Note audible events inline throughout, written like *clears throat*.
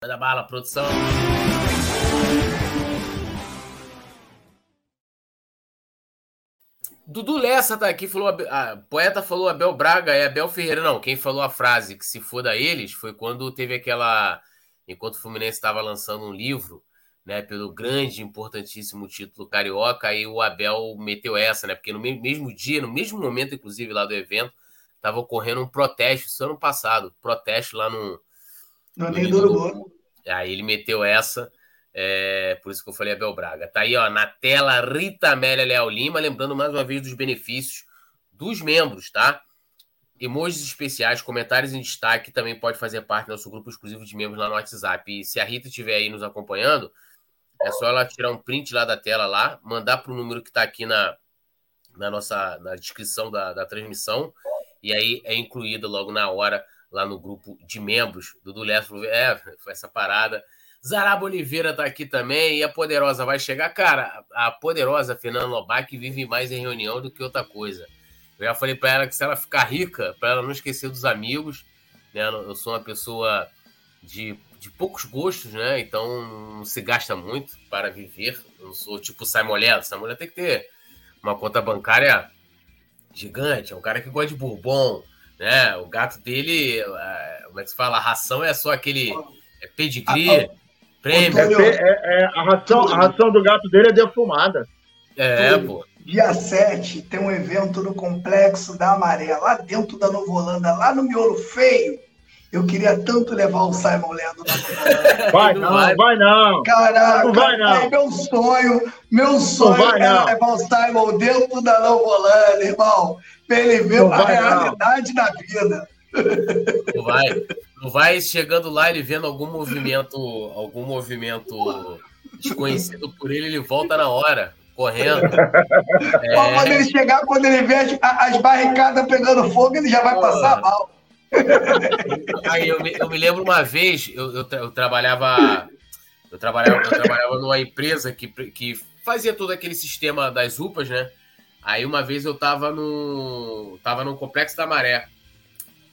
Manda bala, produção. Dudu Lessa tá aqui, falou. A, a poeta falou Abel Braga, é Abel Ferreira. Não, quem falou a frase que se foda eles foi quando teve aquela. Enquanto o Fluminense estava lançando um livro, né, pelo grande, importantíssimo título carioca, aí o Abel meteu essa, né? Porque no mesmo dia, no mesmo momento, inclusive, lá do evento, estava ocorrendo um protesto, isso ano passado, protesto lá no. No, do Urubu. Aí ele meteu essa. É, por isso que eu falei Abel Braga. Tá aí, ó, na tela, Rita Amélia Leal Lima, lembrando mais uma vez dos benefícios dos membros, tá? Emojis especiais, comentários em destaque, também pode fazer parte do nosso grupo exclusivo de membros lá no WhatsApp. E se a Rita estiver aí nos acompanhando, é só ela tirar um print lá da tela lá, mandar para o número que está aqui na, na nossa na descrição da, da transmissão, e aí é incluída logo na hora lá no grupo de membros do Duleto. É, foi essa parada. Zaraba Oliveira tá aqui também. E a Poderosa vai chegar. Cara, a Poderosa Fernanda Lobac vive mais em reunião do que outra coisa. Eu já falei para ela que se ela ficar rica, para ela não esquecer dos amigos, né? Eu sou uma pessoa de, de poucos gostos, né? Então não se gasta muito para viver. Eu não sou tipo Leto. Simon Leto tem que ter uma conta bancária gigante. É um cara que gosta de bourbon, né? O gato dele, é, como é que se fala? A ração é só aquele é pedigree. Prêmio. É, é, é, a, ração, a ração do gato dele é defumada. É, pô. Dia 7 tem um evento no Complexo da Maré, lá dentro da Nova Holanda, lá no Miolo Feio. Eu queria tanto levar o Simon Leandro na *laughs* Vai não, vai, vai não. Caraca, não vai não. É meu sonho, meu sonho é levar o Simon dentro da Nova Holanda, irmão. Pra ele ver não a realidade não. da vida. Não vai. Não vai chegando lá ele vendo algum movimento, algum movimento desconhecido por ele, ele volta na hora, correndo. *laughs* É... Quando ele chegar, quando ele vê as, as barricadas pegando fogo, ele já vai Pô. passar mal. Aí eu me, eu me lembro uma vez, eu, eu, eu, trabalhava. Eu trabalhava, eu trabalhava numa empresa que, que fazia todo aquele sistema das UPAs, né? Aí uma vez eu tava no. tava no Complexo da Maré.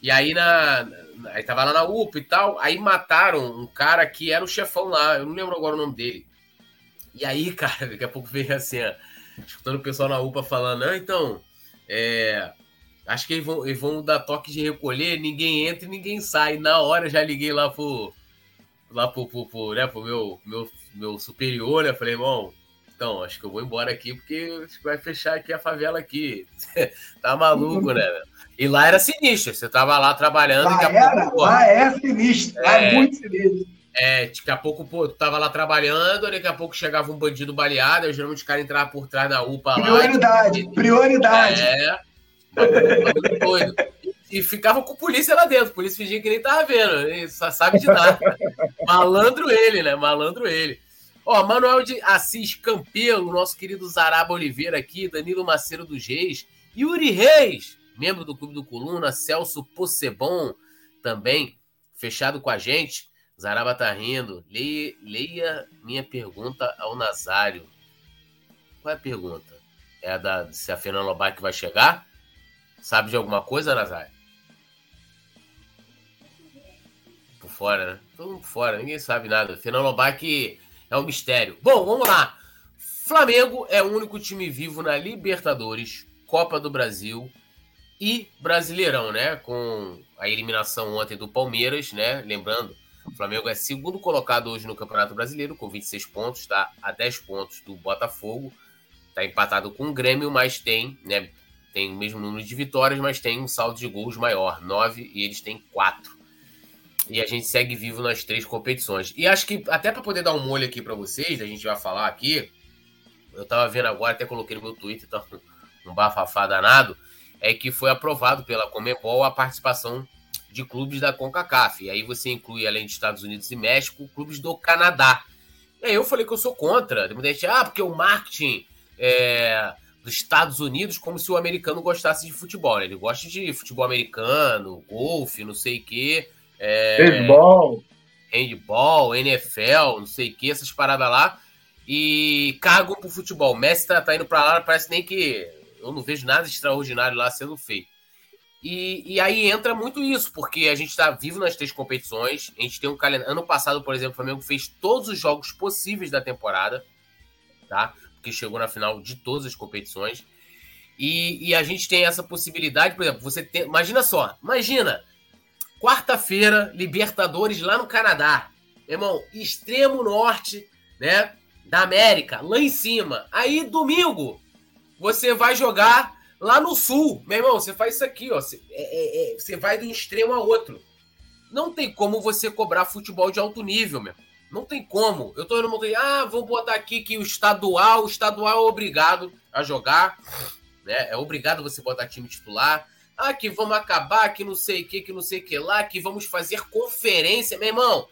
E aí na. Aí tava lá na UPA e tal. Aí mataram um cara que era o chefão lá. Eu não lembro agora o nome dele. E aí, *laughs* cara, daqui a pouco veio assim, ó, escutando o pessoal na UPA falando, ah, então. É, acho que eles vão, eles vão dar toque de recolher, ninguém entra e ninguém sai. Na hora já liguei lá pro. Lá pro, pro, pro, né, pro meu, meu, meu superior, né? Falei, irmão, então, acho que eu vou embora aqui porque acho que vai fechar aqui a favela aqui. *laughs* tá maluco, né? E lá era sinistro. Você tava lá trabalhando. Lá, era, pouco, lá é sinistro. Lá é, é muito sinistro. É, daqui a pouco, pô, tu tava lá trabalhando, daqui a pouco chegava um bandido baleado, aí geralmente o cara entrava por trás da UPA lá. Prioridade, prioridade. É, doido. E ficava com polícia lá dentro, polícia fingia que nem tava vendo, só sabe de nada. Malandro ele, né? Malandro ele. Ó, Manuel de Assis Campelo, nosso querido Zaraba Oliveira aqui, Danilo Maceiro dos Reis, Yuri Reis, membro do Clube do Coluna, Celso Possebon, também fechado com a gente. Zaraba tá rindo. Leia, leia minha pergunta ao Nazário. Qual é a pergunta? É a da se a Fernanda Lobac vai chegar? Sabe de alguma coisa, Nazário? Por fora, né? Todo mundo por fora, ninguém sabe nada. Fernanda Lobac é um mistério. Bom, vamos lá. Flamengo é o único time vivo na Libertadores, Copa do Brasil e Brasileirão, né? Com a eliminação ontem do Palmeiras, né? Lembrando, o Flamengo é segundo colocado hoje no Campeonato Brasileiro, com 26 pontos, está a 10 pontos do Botafogo. Está empatado com o Grêmio, mas tem, né? Tem o mesmo número de vitórias, mas tem um saldo de gols maior, 9, e eles têm 4. E a gente segue vivo nas três competições. E acho que, até para poder dar um molho aqui para vocês, a gente vai falar aqui. Eu tava vendo agora, até coloquei no meu Twitter, tá um bafafá danado é que foi aprovado pela Comebol a participação de clubes da CONCACAF. E aí você inclui, além de Estados Unidos e México, clubes do Canadá. E aí eu falei que eu sou contra. Muita gente, ah, porque o marketing é, dos Estados Unidos, como se o americano gostasse de futebol. Né? Ele gosta de futebol americano, golfe, não sei o quê. É, Handball. Handball, NFL, não sei o quê, essas paradas lá. E cagam pro futebol. Messi tá, tá indo pra lá, parece nem que eu não vejo nada extraordinário lá sendo feito. E, e aí entra muito isso, porque a gente está vivo nas três competições. A gente tem um calendário. Ano passado, por exemplo, o Flamengo fez todos os jogos possíveis da temporada, tá? Porque chegou na final de todas as competições. E, e a gente tem essa possibilidade, por exemplo, você tem. Imagina só, imagina, quarta-feira, Libertadores lá no Canadá. Irmão, extremo norte, né? Da América, lá em cima. Aí, domingo, você vai jogar lá no sul. Meu irmão, você faz isso aqui, ó. Você, é, é, é, você vai de um extremo a outro. Não tem como você cobrar futebol de alto nível, meu. Não tem como. Eu tô indo montanha. Ah, vamos botar aqui que o estadual, o estadual é obrigado a jogar. Né? É obrigado você botar time titular. Ah, que vamos acabar, que não sei o que, que não sei o que lá, que vamos fazer conferência. Meu irmão,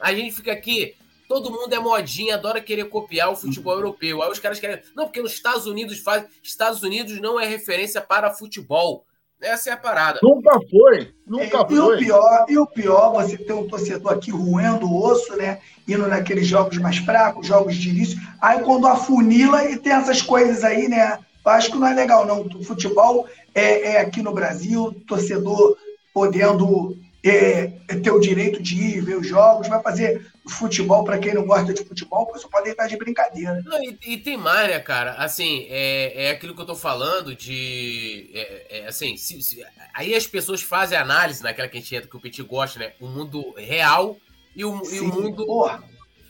a gente fica aqui Todo mundo é modinha, adora querer copiar o futebol uhum. europeu. Aí os caras querem. Não, porque nos Estados Unidos faz. Estados Unidos não é referência para futebol. Essa é a parada. Nunca foi, nunca é, foi. E o pior, e o pior, você tem um torcedor aqui roendo o osso, né? Indo naqueles jogos mais fracos, jogos de início. Aí quando afunila e tem essas coisas aí, né? Eu acho que não é legal, não. O futebol é, é aqui no Brasil, torcedor podendo é, é, ter o direito de ir ver os jogos, vai fazer futebol para quem não gosta de futebol, só pode estar de brincadeira. Não, e, e, tem mais, né, cara? Assim, é, é aquilo que eu tô falando de. É, é, assim, se, se, aí as pessoas fazem análise naquela que a gente entra, que o Petit gosta, né? O mundo real e o, e o mundo. Porra.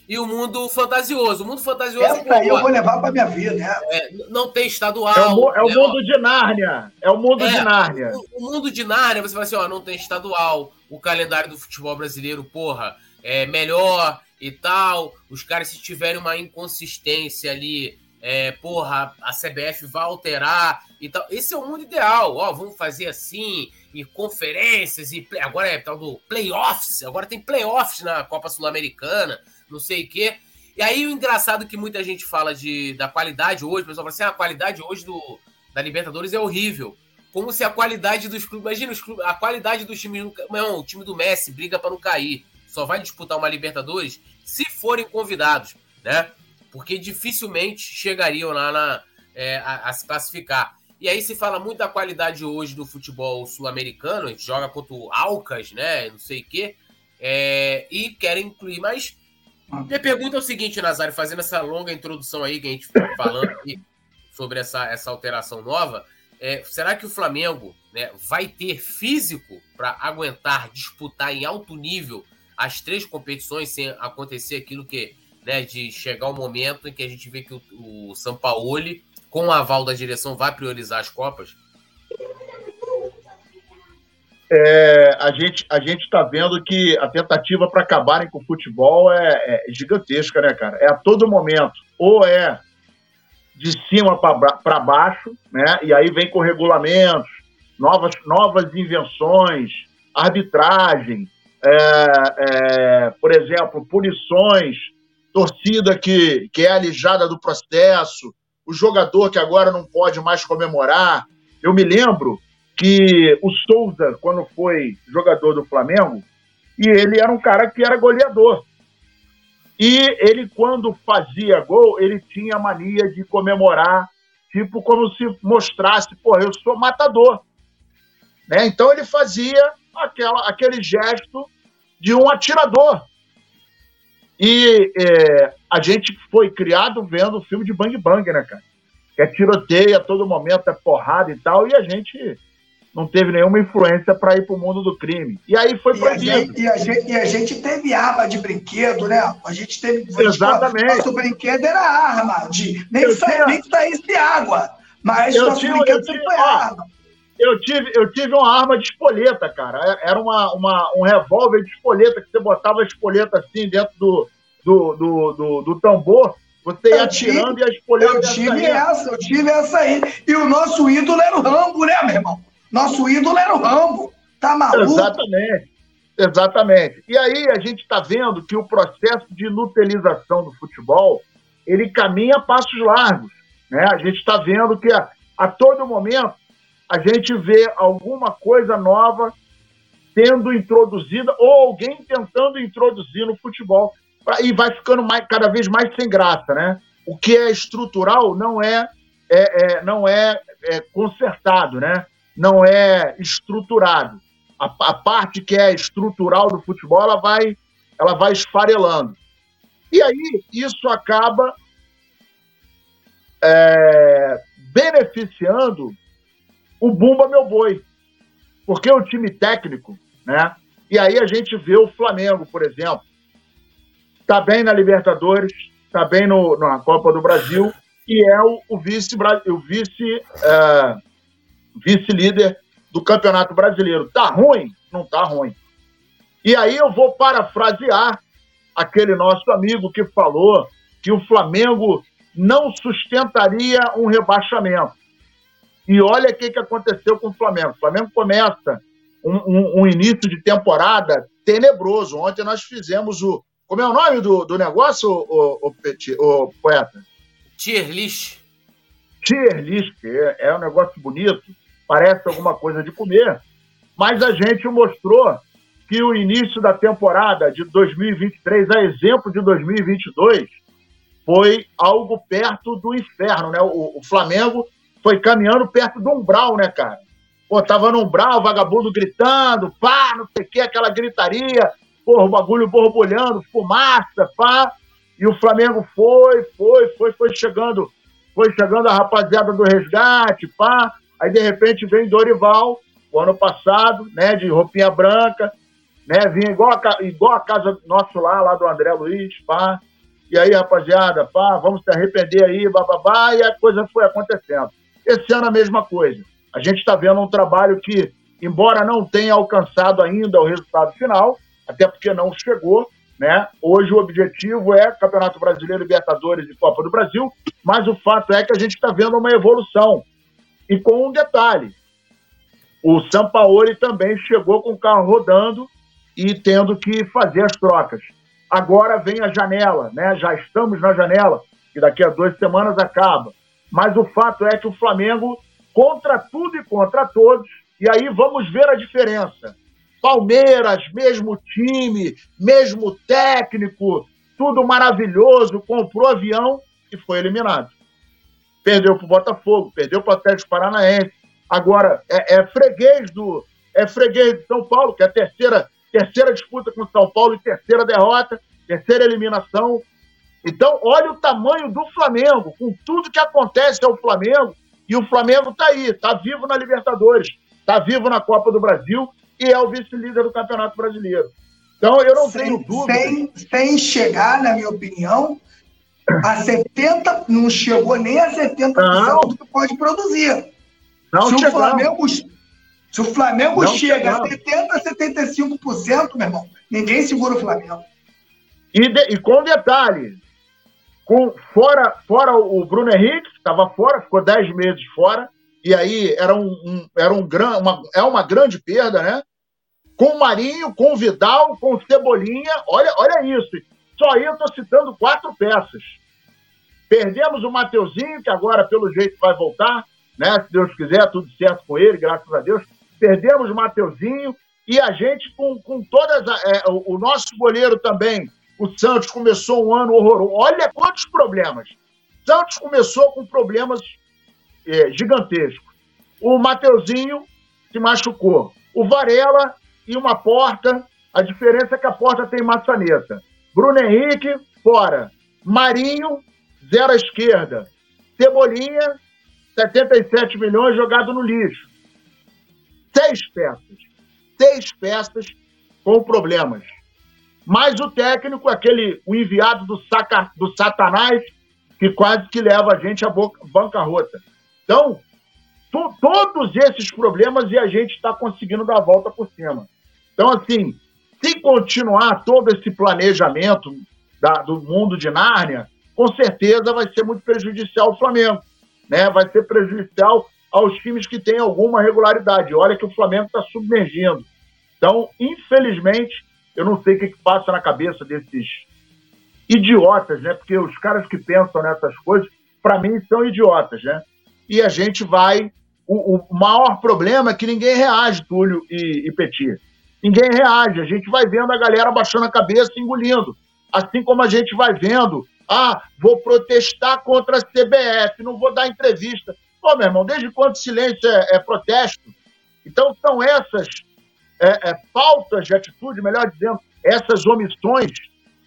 E o mundo fantasioso. O mundo fantasioso. Essa aí eu vou levar para minha vida, né? É, não tem estadual. É o, é o né? mundo de Nárnia. É o mundo de Nárnia. O, o, mundo de Nárnia, você vai assim, ó, não tem estadual o calendário do futebol brasileiro, porra, é melhor e tal. Os caras, se tiverem uma inconsistência ali, é, porra, a CBF vai alterar e tal. Esse é o mundo ideal. Ó, vamos fazer assim, e conferências, e play... agora é tal do playoffs, agora tem playoffs na Copa Sul-Americana, não sei o quê. E aí o engraçado é que muita gente fala de, da qualidade hoje, o pessoal fala assim, ah, a qualidade hoje do, da Libertadores é horrível como se a qualidade dos clubes. Imagina os clubes, a qualidade dos times. Não, o time do Messi briga para não cair. Só vai disputar uma Libertadores se forem convidados, né? Porque dificilmente chegariam lá na, é, a, a, se classificar. E aí se fala muito da qualidade hoje do futebol sul-americano, a gente joga contra o Alcas, né? Não sei o quê. É, e querem incluir, mas. Minha pergunta é o seguinte, Nazário, fazendo essa longa introdução aí que a gente foi falando sobre essa, essa alteração nova. É, será que o Flamengo né, vai ter físico para aguentar disputar em alto nível as três competições sem acontecer aquilo que, né, de chegar o um momento em que a gente vê que o, o Sampaoli, com o aval da direção, vai priorizar as Copas? É, a gente a gente está vendo que a tentativa para acabarem com o futebol é, é, gigantesca, né, cara? É a todo momento. Ou é de cima para baixo, né? E aí vem com regulamentos, novas, novas invenções, arbitragem, é, é, por exemplo, punições, torcida que, que é alijada do processo, o jogador que agora não pode mais comemorar. Eu me lembro que o Souza, quando foi jogador do Flamengo, e ele era um cara que era goleador. E ele, quando fazia gol, ele tinha mania de comemorar, tipo como se mostrasse, pô, eu sou matador. Né? Então ele fazia aquela, aquele gesto de um atirador. E é, a gente foi criado vendo o filme de Bang Bang, né, cara? Que é tiroteio a todo momento, é porrada e tal, e a gente não teve nenhuma influência para ir para o mundo do crime. E aí foi proibido. E a, gente, e, a gente, e a gente teve arma de brinquedo, né? A gente teve. Exatamente. Tipo, nosso brinquedo era arma, de, nem, sa, tinha... nem saísse água. Mas eu nosso tive, brinquedo sempre foi arma. Eu tive, eu tive uma arma de espoleta, cara. Era uma, uma, um revólver de espoleta, que você botava a espoleta assim dentro do, do, do, do, do tambor. Você ia atirando e a espoleta. Eu tive essa, eu tive essa aí. E o nosso ídolo era o Rambo, né, meu irmão? Nosso ídolo era o Rambo. Tá maluco? Exatamente. Exatamente. E aí a gente está vendo que o processo de inutilização do futebol ele caminha a passos largos. Né? A gente está vendo que a, a todo momento a gente vê alguma coisa nova sendo introduzida ou alguém tentando introduzir no futebol pra, e vai ficando mais, cada vez mais sem graça, né? O que é estrutural não é, é, é não é, é consertado, né? Não é estruturado. A, a, parte que é estrutural do futebol, ela vai, ela vai esfarelando. E aí, isso acaba é, beneficiando o Bumba Meu Boi. Porque o time técnico, né? E aí a gente vê o Flamengo, por exemplo, está bem na Libertadores, está bem no, na Copa do Brasil e é o, o vice o vice é, vice líder do Campeonato Brasileiro. Tá ruim? Não tá ruim. E aí eu vou parafrasear aquele nosso amigo que falou que o Flamengo não sustentaria um rebaixamento. E olha o que, que aconteceu com o Flamengo. O Flamengo começa um, um, um início de temporada tenebroso. Ontem nós fizemos o, como é o nome do, do negócio, o, o, Petit, o poeta? Tier list. Tier list, é, é um negócio bonito, parece alguma coisa de comer, mas a gente mostrou que o início da temporada de 2023, a exemplo de 2022, foi algo perto do inferno, né? O, o Flamengo foi caminhando perto do umbral, né, cara? Pô, tava no umbral, vagabundo gritando, pá, não sei o que, aquela gritaria, porra, o bagulho borbulhando, fumaça, pá. E o Flamengo foi, foi, foi, foi chegando, foi chegando a rapaziada do resgate, pá. Aí de repente vem Dorival, o ano passado, né, de roupinha branca, né, vinha igual a, igual a casa nosso lá, lá do André Luiz, pá. E aí, rapaziada, pá, vamos se arrepender aí, bababá, e a coisa foi acontecendo. Esse ano a mesma coisa. A gente está vendo um trabalho que, embora não tenha alcançado ainda o resultado final, até porque não chegou. Né? Hoje o objetivo é Campeonato Brasileiro, Libertadores e Copa do Brasil, mas o fato é que a gente está vendo uma evolução. E com um detalhe: o Sampaoli também chegou com o carro rodando e tendo que fazer as trocas. Agora vem a janela, né? já estamos na janela, que daqui a duas semanas acaba. Mas o fato é que o Flamengo, contra tudo e contra todos, e aí vamos ver a diferença. Palmeiras, mesmo time, mesmo técnico, tudo maravilhoso, comprou avião e foi eliminado. Perdeu para o Botafogo, perdeu para o Atlético Paranaense. Agora, é, é, freguês do é freguês de São Paulo, que é a terceira, terceira disputa com São Paulo e terceira derrota, terceira eliminação. Então, olha o tamanho do Flamengo, com tudo que acontece ao Flamengo, e o Flamengo está aí, está vivo na Libertadores, está vivo na Copa do Brasil e é o vice-líder do Campeonato Brasileiro. Então, eu não sem, tenho dúvida. Sem, sem chegar, na minha opinião, a 70%, não chegou nem a 70% não. do que pode produzir. Não se, o Flamengo, se o Flamengo não chega chegamos. a 70%, 75%, meu irmão, ninguém segura o Flamengo. E, de, e com detalhe, com, fora, fora o Bruno Henrique, que estava fora, ficou 10 meses fora, e aí era, um, um era um gran, uma, é uma grande perda, né? Com o Marinho, com o Vidal, com o Cebolinha, olha, olha isso. Só aí eu estou citando quatro peças. Perdemos o Mateuzinho, que agora, pelo jeito, vai voltar, né? Se Deus quiser, tudo certo com ele, graças a Deus. Perdemos o Mateuzinho e a gente, com, com todas. é, o, o nosso goleiro também, o Santos, começou um ano horroroso. Olha quantos problemas. Santos começou com problemas é, gigantesco. O Mateuzinho se machucou. O Varela e uma porta. A diferença é que a porta tem maçaneta. Bruno Henrique, fora. Marinho, zero à esquerda. Cebolinha, 77 milhões jogado no lixo. Seis peças. Seis peças com problemas. Mais o técnico, aquele, o enviado do, saca, do Satanás, que quase que leva a gente à bancarrota. Então, todos esses problemas e a gente está conseguindo dar a volta por cima. Então, assim, se continuar todo esse planejamento da, do mundo de Nárnia, com certeza vai ser muito prejudicial ao Flamengo. Né? Vai ser prejudicial aos times que têm alguma regularidade. Olha que o Flamengo está submergindo. Então, infelizmente, eu não sei o que, que passa na cabeça desses idiotas, né? Porque os caras que pensam nessas coisas, para mim, são idiotas, né? e a gente vai. O, o maior problema é que ninguém reage, Túlio e, e. Ninguém reage. A gente vai vendo a galera baixando a cabeça e engolindo. Assim como a gente vai vendo, ah, vou protestar contra a CBF, não vou dar entrevista. Pô, meu irmão, desde quando silêncio é, é protesto? Então, são essas é, é, faltas de atitude, melhor dizendo, essas omissões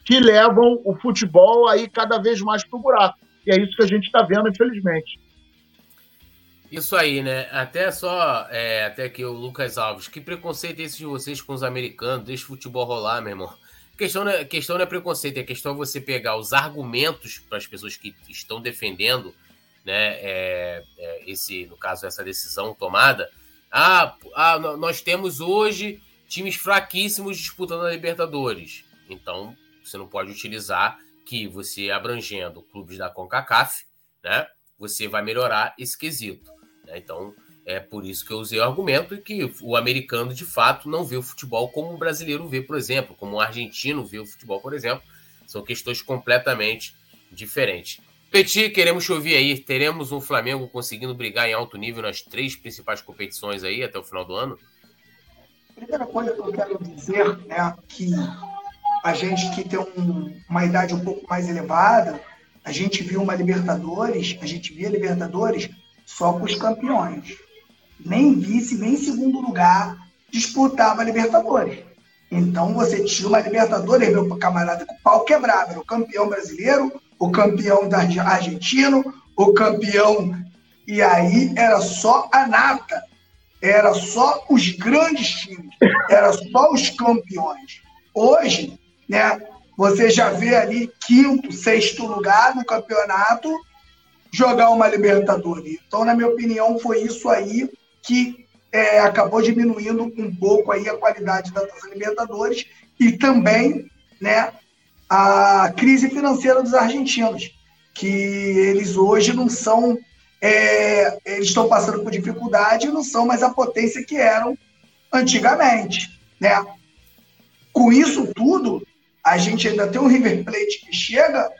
que levam o futebol aí cada vez mais para o buraco. E é isso que a gente está vendo, infelizmente. Isso aí, né? Até só, é, até aqui o Lucas Alves. Que preconceito é esse de vocês com os americanos? Deixa o futebol rolar, meu irmão. Questão não é, questão não é preconceito, a questão é você pegar os argumentos para as pessoas que estão defendendo, né? É, é, esse, no caso, essa decisão tomada. Ah, ah, nós temos hoje times fraquíssimos disputando a Libertadores. Então, você não pode utilizar que você abrangendo clubes da CONCACAF, né? Você vai melhorar esse quesito. Né? Então, é por isso que eu usei o argumento que o americano, de fato, não vê o futebol como o brasileiro vê, por exemplo, como o argentino vê o futebol, por exemplo. São questões completamente diferentes. Petit, queremos ouvir aí. Teremos um Flamengo conseguindo brigar em alto nível nas três principais competições aí até o final do ano? Primeira coisa que eu quero dizer é que a gente que tem um, uma idade um pouco mais elevada, a gente viu uma Libertadores, a gente via Libertadores só com os campeões. Nem vice, nem segundo lugar disputava a Libertadores. Então você tinha uma Libertadores, meu camarada, com o pau quebrado. Era o campeão brasileiro, o campeão da argentino, o campeão. E aí era só a nata. Era só os grandes times. Era só os campeões. Hoje, né, você já vê ali quinto, sexto lugar no campeonato jogar uma Libertadores. Então, na minha opinião, foi isso aí que é, acabou diminuindo um pouco aí a qualidade das Libertadores e também né, a crise financeira dos argentinos, que eles hoje não são, é, eles estão passando por dificuldade e não são mais a potência que eram antigamente. Né? Com isso tudo, a gente ainda tem um River Plate que chega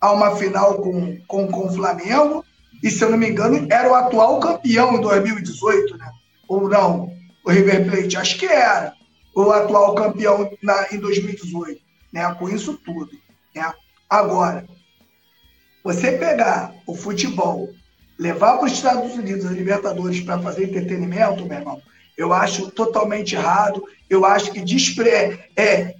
a uma final com, com, com o Flamengo, e se eu não me engano, era o atual campeão em 2018, né? Ou não? O River Plate, acho que era o atual campeão na, em 2018, né? Com isso tudo. Né? Agora, você pegar o futebol, levar para os Estados Unidos a Libertadores para fazer entretenimento, meu irmão, eu acho totalmente errado. Eu acho que despre... é,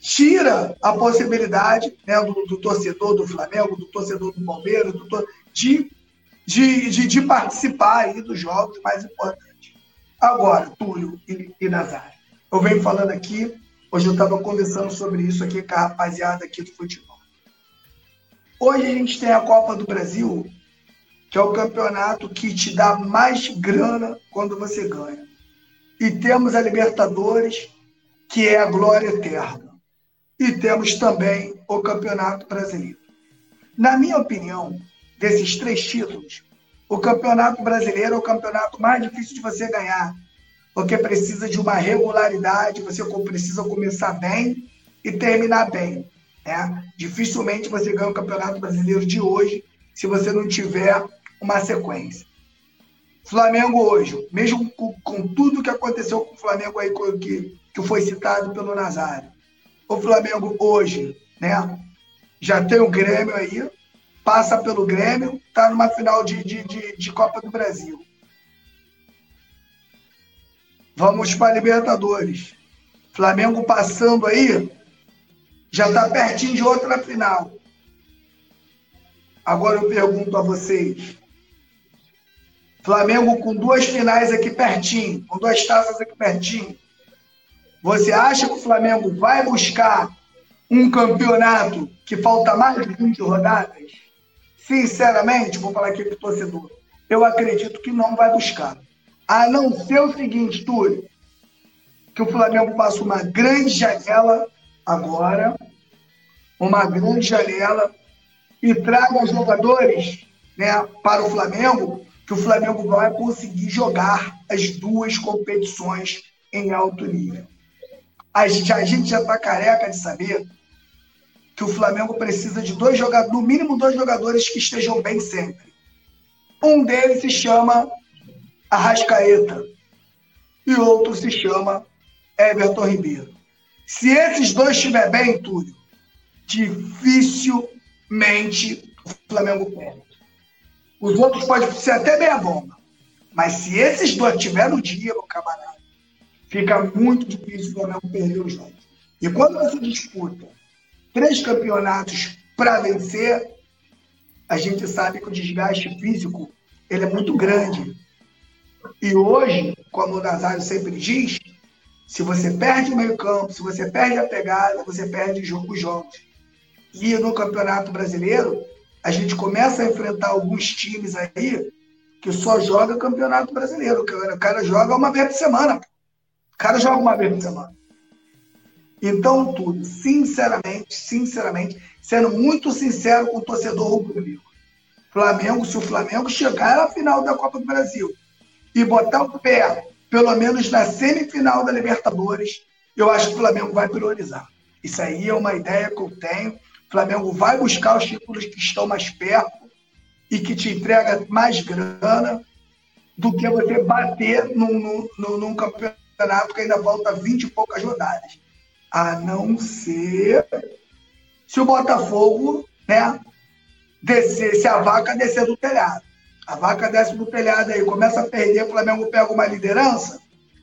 tira a possibilidade né, do, do, torcedor do Flamengo, do torcedor do Palmeiras, do de, de, de, de, participar aí dos jogos mais importantes. Agora, Túlio e, e Nazário, eu venho falando aqui, hoje eu estava conversando sobre isso aqui com a rapaziada aqui do futebol. Hoje a gente tem a Copa do Brasil, que é o campeonato que te dá mais grana quando você ganha. E temos a Libertadores, que é a glória eterna e temos também o Campeonato Brasileiro. Na minha opinião, desses três títulos, o Campeonato Brasileiro é o campeonato mais difícil de você ganhar, porque precisa de uma regularidade, você precisa começar bem e terminar bem. Né? Dificilmente você ganha o Campeonato Brasileiro de hoje se você não tiver uma sequência. Flamengo hoje, mesmo com, com tudo que aconteceu com o Flamengo aí, que, que foi citado pelo Nazário, o Flamengo hoje, né? Já tem o Grêmio aí, passa pelo Grêmio, está numa final de, de, de, de, Copa do Brasil. Vamos para Libertadores. Flamengo passando aí, já está pertinho de outra final. Agora eu pergunto a vocês. Flamengo com duas finais aqui pertinho, com duas taças aqui pertinho. Você acha que o Flamengo vai buscar um campeonato que falta mais de 20 rodadas? Sinceramente, vou falar aqui para o torcedor, eu acredito que não vai buscar. A não ser o seguinte, Túlio, que o Flamengo passa uma grande janela agora, uma grande janela, e traga jogadores né, para o Flamengo, que o Flamengo vai conseguir jogar as duas competições em alto nível. A gente, a gente já está careca de saber que o Flamengo precisa de dois jogadores, no mínimo dois jogadores que estejam bem sempre. Um deles se chama Arrascaeta e outro se chama Everton Ribeiro. Se esses dois estiver bem, Túlio, dificilmente o Flamengo perde. Os outros podem ser até meia bomba, Mas se esses dois tiverem no dia, meu camarada, fica muito difícil o Flamengo perder os jogos. E quando você disputa três campeonatos para vencer, a gente sabe que o desgaste físico ele é muito grande. E hoje, como o Nazário sempre diz, se você perde o meio campo, se você perde a pegada, você perde os jogos. E no Campeonato Brasileiro, a gente começa a enfrentar alguns times aí que só joga Campeonato Brasileiro. O cara joga uma vez por semana. Cara joga uma vez por semana. Então, tudo, sinceramente, sinceramente, sendo muito sincero com o torcedor rubro-negro. Flamengo, se o Flamengo chegar à final da Copa do Brasil e botar o pé pelo menos na semifinal da Libertadores, eu acho que o Flamengo vai priorizar. Isso aí é uma ideia que eu tenho. O Flamengo vai buscar os títulos que estão mais perto e que te entrega mais grana do que você bater num, num, num campeonato que ainda falta 20 e poucas rodadas. A não ser se o Botafogo né, descer, se a vaca descer do telhado a vaca desce do telhado aí, começa a perder, o Flamengo pega uma liderança,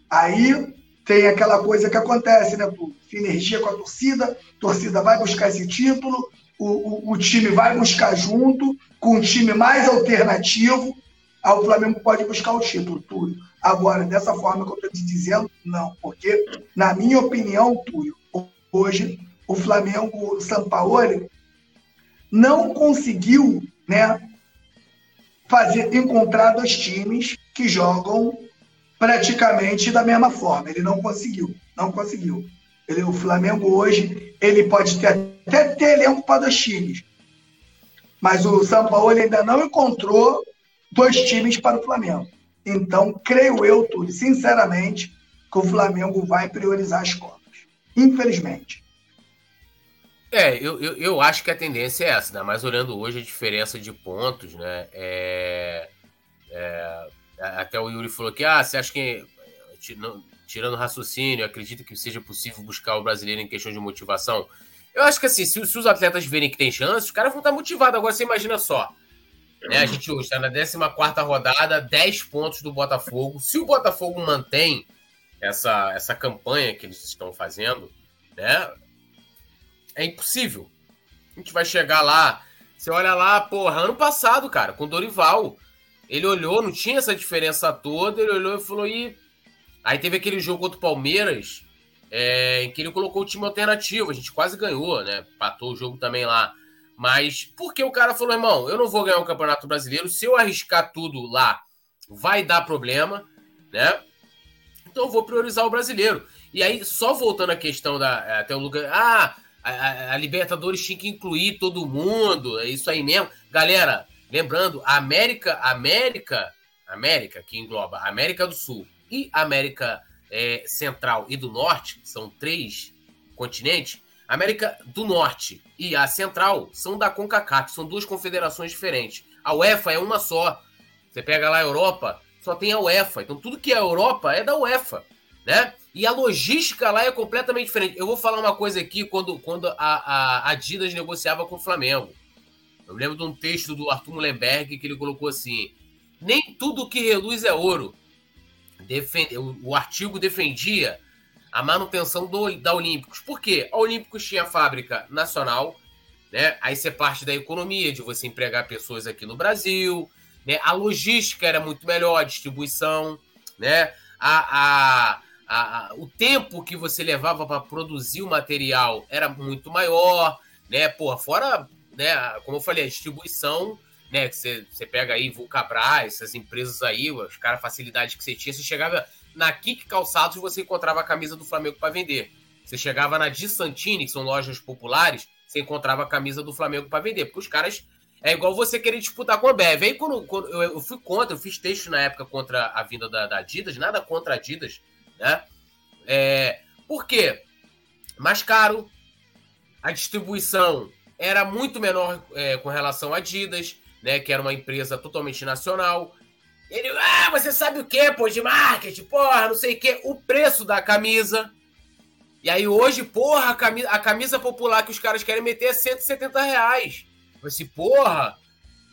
aí tem aquela coisa que acontece, né? Sinergia com a torcida, a torcida vai buscar esse título, o, o, o time vai buscar junto, com um time mais alternativo, aí o Flamengo pode buscar o título, tudo. Agora, dessa forma que eu estou te dizendo, não, porque, na minha opinião, Túlio, hoje o Flamengo, o São Paulo, não conseguiu né, fazer encontrar dois times que jogam praticamente da mesma forma. Ele não conseguiu, não conseguiu. Ele, o Flamengo hoje ele pode ter, até ter elenco para dois times, mas o São Paulo ainda não encontrou dois times para o Flamengo. Então, creio eu, Túlio, sinceramente, que o Flamengo vai priorizar as Copas. Infelizmente. É, eu, eu, eu, acho que a tendência é essa, né? Mas olhando hoje a diferença de pontos, né? É, é, até o Yuri falou que, ah, você acha que, tirando raciocínio, acredita que seja possível buscar o brasileiro em questão de motivação? Eu acho que assim, se, se os atletas verem que tem chance, os caras vão estar motivados. Agora você imagina só. Né? A gente hoje está na 14 rodada, 10 pontos do Botafogo. Se o Botafogo mantém essa, essa campanha que eles estão fazendo, né? É impossível. A gente vai chegar lá. Você olha lá, porra, ano passado, cara, com Dorival. Ele olhou, não tinha essa diferença toda. Ele olhou e falou: e. Aí teve aquele jogo contra o Palmeiras, é, em que ele colocou o time alternativo. A gente quase ganhou, né? Patou o jogo também lá. Mas porque o cara falou, irmão, eu não vou ganhar o um Campeonato Brasileiro. Se eu arriscar tudo lá, vai dar problema, né? Então eu vou priorizar o brasileiro. E aí, só voltando à questão da. Até o Lucas. Ah, a, a, Libertadores tinha que incluir todo mundo, é isso aí mesmo. Galera, lembrando, a América, América, América, que engloba América do Sul e América é, Central e do Norte, são três continentes, América do Norte e a Central são da CONCACAF, são duas confederações diferentes. A UEFA é uma só. Você pega lá a Europa, só tem a UEFA. Então tudo que é Europa é da UEFA, né? E a logística lá é completamente diferente. Eu vou falar uma coisa aqui quando, quando a, a Adidas negociava com o Flamengo. Eu me lembro de um texto do Arthur Mullenberg que ele colocou assim: nem tudo que reluz é ouro. Defende, o, o artigo defendia a manutenção do, da Olímpicos. Por quê? A Olímpicos tinha fábrica nacional, né? Aí você parte da economia, de você empregar pessoas aqui no Brasil, né? A logística era muito melhor, a distribuição, né? A, a, a, a, o tempo que você levava para produzir o material era muito maior, né? Porra, fora, né, como eu falei, a distribuição, né? Que você, você pega aí Vulcabras, essas empresas aí, os cara, a facilidade que você tinha, você chegava na Kik Calçados você encontrava a camisa do Flamengo para vender. Você chegava na Di Santini, que são lojas populares, você encontrava a camisa do Flamengo para vender, porque os caras é igual você querer disputar com a Bev. Aí quando, quando eu, eu, fui contra, eu fiz texto na época contra a vinda da, da Adidas, nada contra a Adidas, né? É, por quê? Mais caro, a distribuição era muito menor é, com relação à Adidas, né? Que era uma empresa totalmente nacional. Ele, ah, você sabe o que, pô, de marketing, porra, não sei o que, o preço da camisa. E aí hoje, porra, a camisa, a camisa popular que os caras querem meter é 170 reais. Eu assim, porra,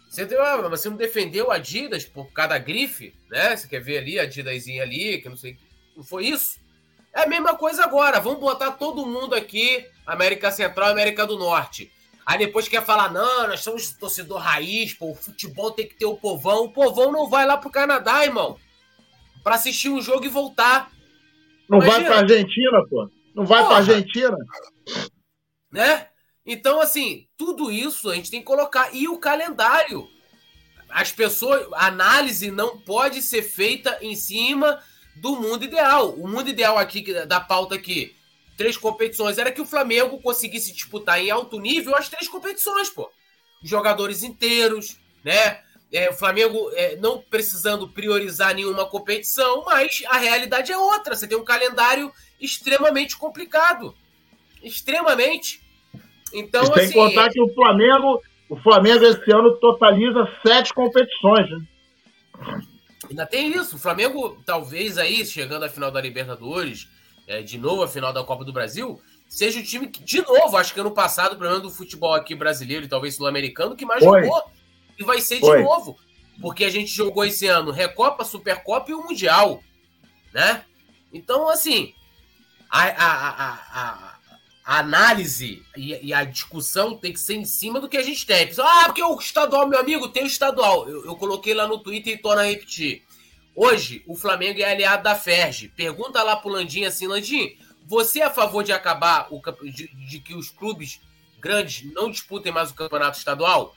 Você, ah, você não defendeu a Adidas por cada grife, né? Você quer ver ali a Adidas ali, que não sei. Não foi isso? É a mesma coisa agora. Vamos botar todo mundo aqui, América Central América do Norte. Aí depois quer falar, não, nós somos torcedor raiz, pô, o futebol tem que ter o povão. O povão não vai lá pro Canadá, irmão, para assistir um jogo e voltar. Não Imagina. vai pra Argentina, pô. Não vai Porra. pra Argentina. Né? Então, assim, tudo isso a gente tem que colocar. E o calendário. As pessoas. A análise não pode ser feita em cima do mundo ideal. O mundo ideal aqui, da pauta aqui, três competições, era que o Flamengo conseguisse disputar em alto nível as três competições, pô. Jogadores inteiros, né? É, o Flamengo é, não precisando priorizar nenhuma competição, mas a realidade é outra. Você tem um calendário extremamente complicado. Extremamente. Então, sem assim, contar que o Flamengo, o Flamengo esse ano totaliza sete competições, né? Ainda tem isso. O Flamengo, talvez aí, chegando à final da Libertadores, é, de novo a final da Copa do Brasil, seja o time que, de novo, acho que ano passado, pelo menos do futebol aqui brasileiro e talvez sul-americano, que mais Foi. jogou. E vai ser Foi. de novo. Porque a gente jogou esse ano Recopa, Supercopa e o Mundial. Né? Então, assim, a, a, a, a análise e, e, a discussão tem que ser em cima do que a gente tem. Ah, porque o estadual, meu amigo, tem o estadual. Eu, eu coloquei lá no Twitter e torna a repetir. Hoje, o Flamengo é aliado da Ferge. Pergunta lá pro Landim assim, Landim, você é a favor de acabar o de, de que os clubes grandes não disputem mais o campeonato estadual?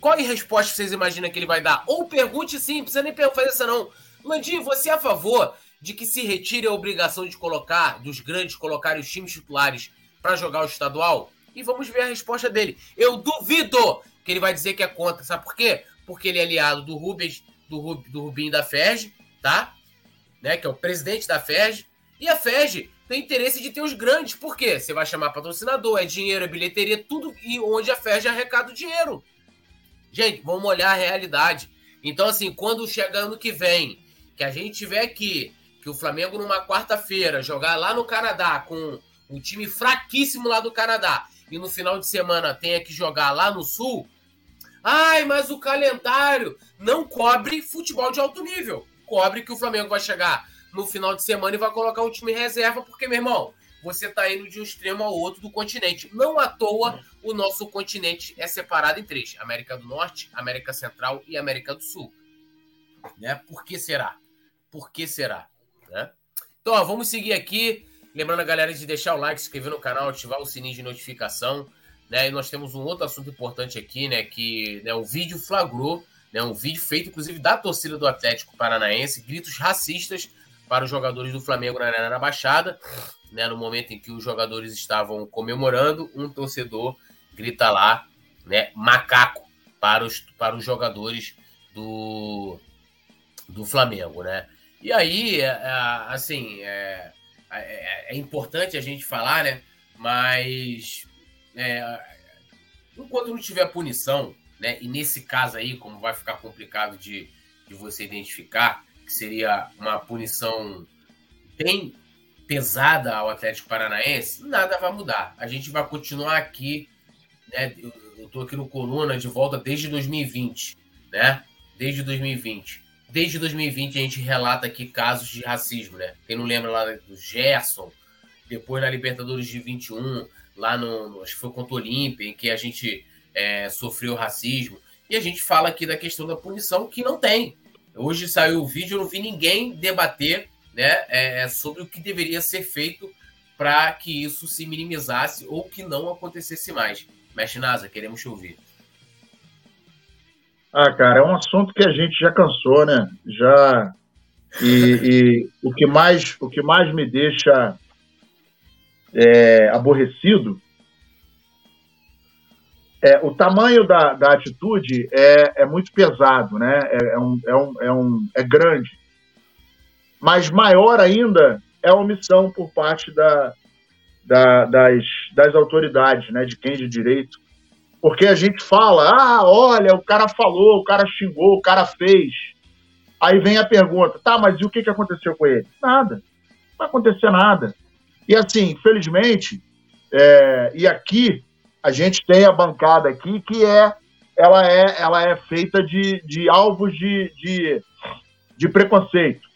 Qual é a resposta que vocês imaginam que ele vai dar? Ou pergunte sim, não precisa nem fazer essa não. Landim, você é a favor de que se retire a obrigação de colocar, dos grandes colocarem os times titulares para jogar o estadual? E vamos ver a resposta dele. Eu duvido que ele vai dizer que é contra. Sabe por quê? Porque ele é aliado do Rubens do, do Rubinho da FERJ, tá? Né, que é o presidente da FERJ. E a FERJ tem interesse de ter os grandes. Por quê? Você vai chamar patrocinador, é dinheiro, é bilheteria, tudo e onde a FERJ arrecada o dinheiro. Gente, vamos olhar a realidade. Então, assim, quando chega ano que vem, que a gente tiver aqui, que o Flamengo numa quarta-feira jogar lá no Canadá com um time fraquíssimo lá do Canadá e no final de semana tenha que jogar lá no Sul, Ai, mas o calendário não cobre futebol de alto nível. Cobre que o Flamengo vai chegar no final de semana e vai colocar um time reserva, porque, meu irmão, você está indo de um extremo ao outro do continente. Não à toa o nosso continente é separado em três: América do Norte, América Central e América do Sul. Né? Por que será? Por que será? Né? Então, ó, vamos seguir aqui. Lembrando a galera de deixar o like, se inscrever no canal, ativar o sininho de notificação. Né? E nós temos um outro assunto importante aqui, né? Que né, o vídeo flagrou, né? Um vídeo feito, inclusive, da torcida do Atlético Paranaense, gritos racistas para os jogadores do Flamengo na Arena Baixada. Né, no momento em que os jogadores estavam comemorando, um torcedor grita lá, né, macaco para os, para os jogadores do, do Flamengo, né? E aí, é, é, assim, é, é, é importante a gente falar, né? Mas é, enquanto não tiver punição, né, e nesse caso aí, como vai ficar complicado de, de você identificar, que seria uma punição bem pesada ao Atlético Paranaense, nada vai mudar. A gente vai continuar aqui, né? Eu estou aqui no Coluna de volta desde 2020, né? Desde 2020. Desde 2020 a gente relata aqui casos de racismo, né? Quem não lembra lá do Gerson, depois na Libertadores de 21, lá no, acho que foi contra o Olímpia, em que a gente é, sofreu racismo. E a gente fala aqui da questão da punição, que não tem. Hoje saiu o vídeo, eu não vi ninguém debater né, é, sobre o que deveria ser feito para que isso se minimizasse ou que não acontecesse mais. Mestre Nasa, queremos te ouvir. Ah, cara, é um assunto que a gente já cansou, né? Já. E, e o, que mais, o que mais me deixa é, aborrecido, é, o tamanho da, da atitude é, é muito pesado, né? É, é, um, é, um, é, um, é grande. Mas maior ainda é a omissão por parte da, da, das, das autoridades, né? De quem de direito. Porque a gente fala, ah, olha, o cara falou, o cara xingou, o cara fez. Aí vem a pergunta, tá, mas e o que, que aconteceu com ele? Nada. Não vai acontecer nada. E assim, infelizmente, é, e aqui a gente tem a bancada aqui que é ela é, ela é feita de, de alvos de, de, de preconceito.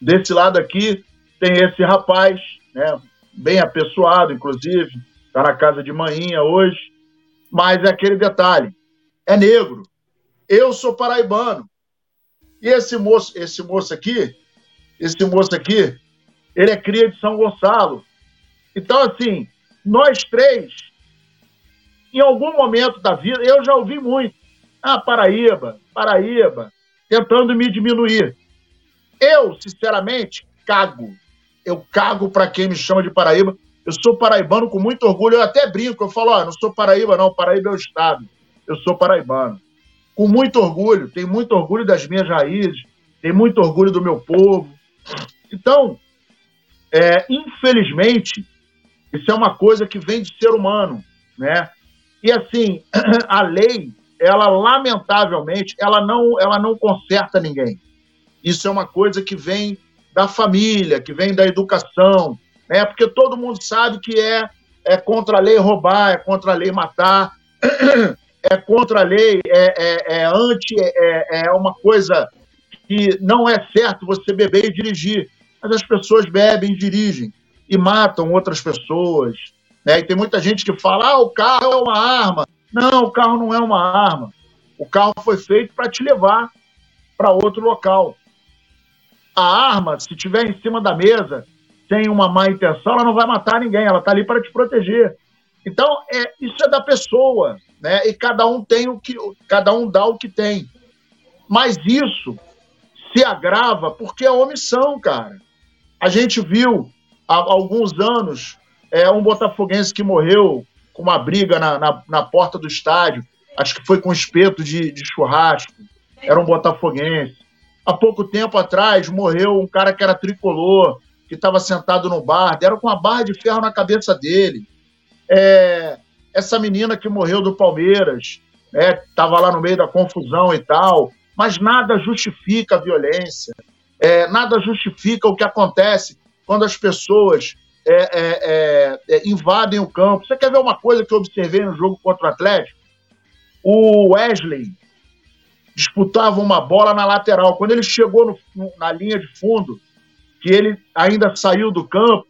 Desse lado aqui tem esse rapaz, né, bem apessoado, inclusive, está na casa de manhinha hoje, mas é aquele detalhe, é negro. Eu sou paraibano. E esse moço, esse moço aqui, esse moço aqui, ele é cria de São Gonçalo. Então, assim, nós três, em algum momento da vida, eu já ouvi muito. Ah, Paraíba, Paraíba, tentando me diminuir. Eu, sinceramente, cago. Eu cago para quem me chama de Paraíba. Eu sou paraibano com muito orgulho. Eu até brinco, eu falo, ó, não sou Paraíba, não. Paraíba é o estado. Eu sou paraibano. Com muito orgulho, tenho muito orgulho das minhas raízes, tenho muito orgulho do meu povo. Então, é, infelizmente, isso é uma coisa que vem de ser humano, né? E assim, *clears throat* a lei, ela lamentavelmente, ela não, ela não conserta ninguém. Isso é uma coisa que vem da família, que vem da educação, né? Porque todo mundo sabe que é é contra a lei roubar, é contra a lei matar, *clears throat* é contra a lei, é, é, é anti, é, é uma coisa que não é certo você beber e dirigir. Mas as pessoas bebem dirigem e matam outras pessoas. Né? E tem muita gente que fala: ah, o carro é uma arma. Não, o carro não é uma arma. O carro foi feito para te levar para outro local. A arma, se tiver em cima da mesa, sem uma má intenção, ela não vai matar ninguém, ela está ali para te proteger. Então, é, isso é da pessoa, né? E cada um tem o que, cada um dá o que tem. Mas isso se agrava porque é omissão, cara. A gente viu há alguns anos é, um botafoguense que morreu com uma briga na, na, na porta do estádio, acho que foi com espeto de, de churrasco, era um botafoguense. Há pouco tempo atrás morreu um cara que era tricolor, que estava sentado no bar, deram com uma barra de ferro na cabeça dele. É, essa menina que morreu do Palmeiras, estava né, lá no meio da confusão e tal, mas nada justifica a violência, é, nada justifica o que acontece quando as pessoas é, é, é, é, invadem o campo. Você quer ver uma coisa que eu observei no jogo contra o Atlético? O Wesley disputava uma bola na lateral. Quando ele chegou no, na linha de fundo, que ele ainda saiu do campo,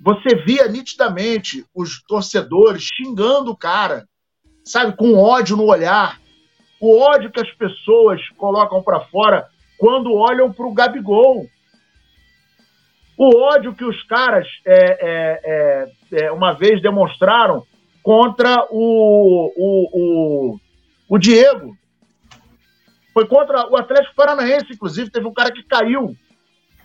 você via nitidamente os torcedores xingando o cara, sabe, com ódio no olhar. O ódio que as pessoas colocam para fora quando olham para o Gabigol. O ódio que os caras é, é, é, é, uma vez demonstraram contra o, o, o, o Diego. Foi contra o Atlético Paranaense, inclusive, teve um cara que caiu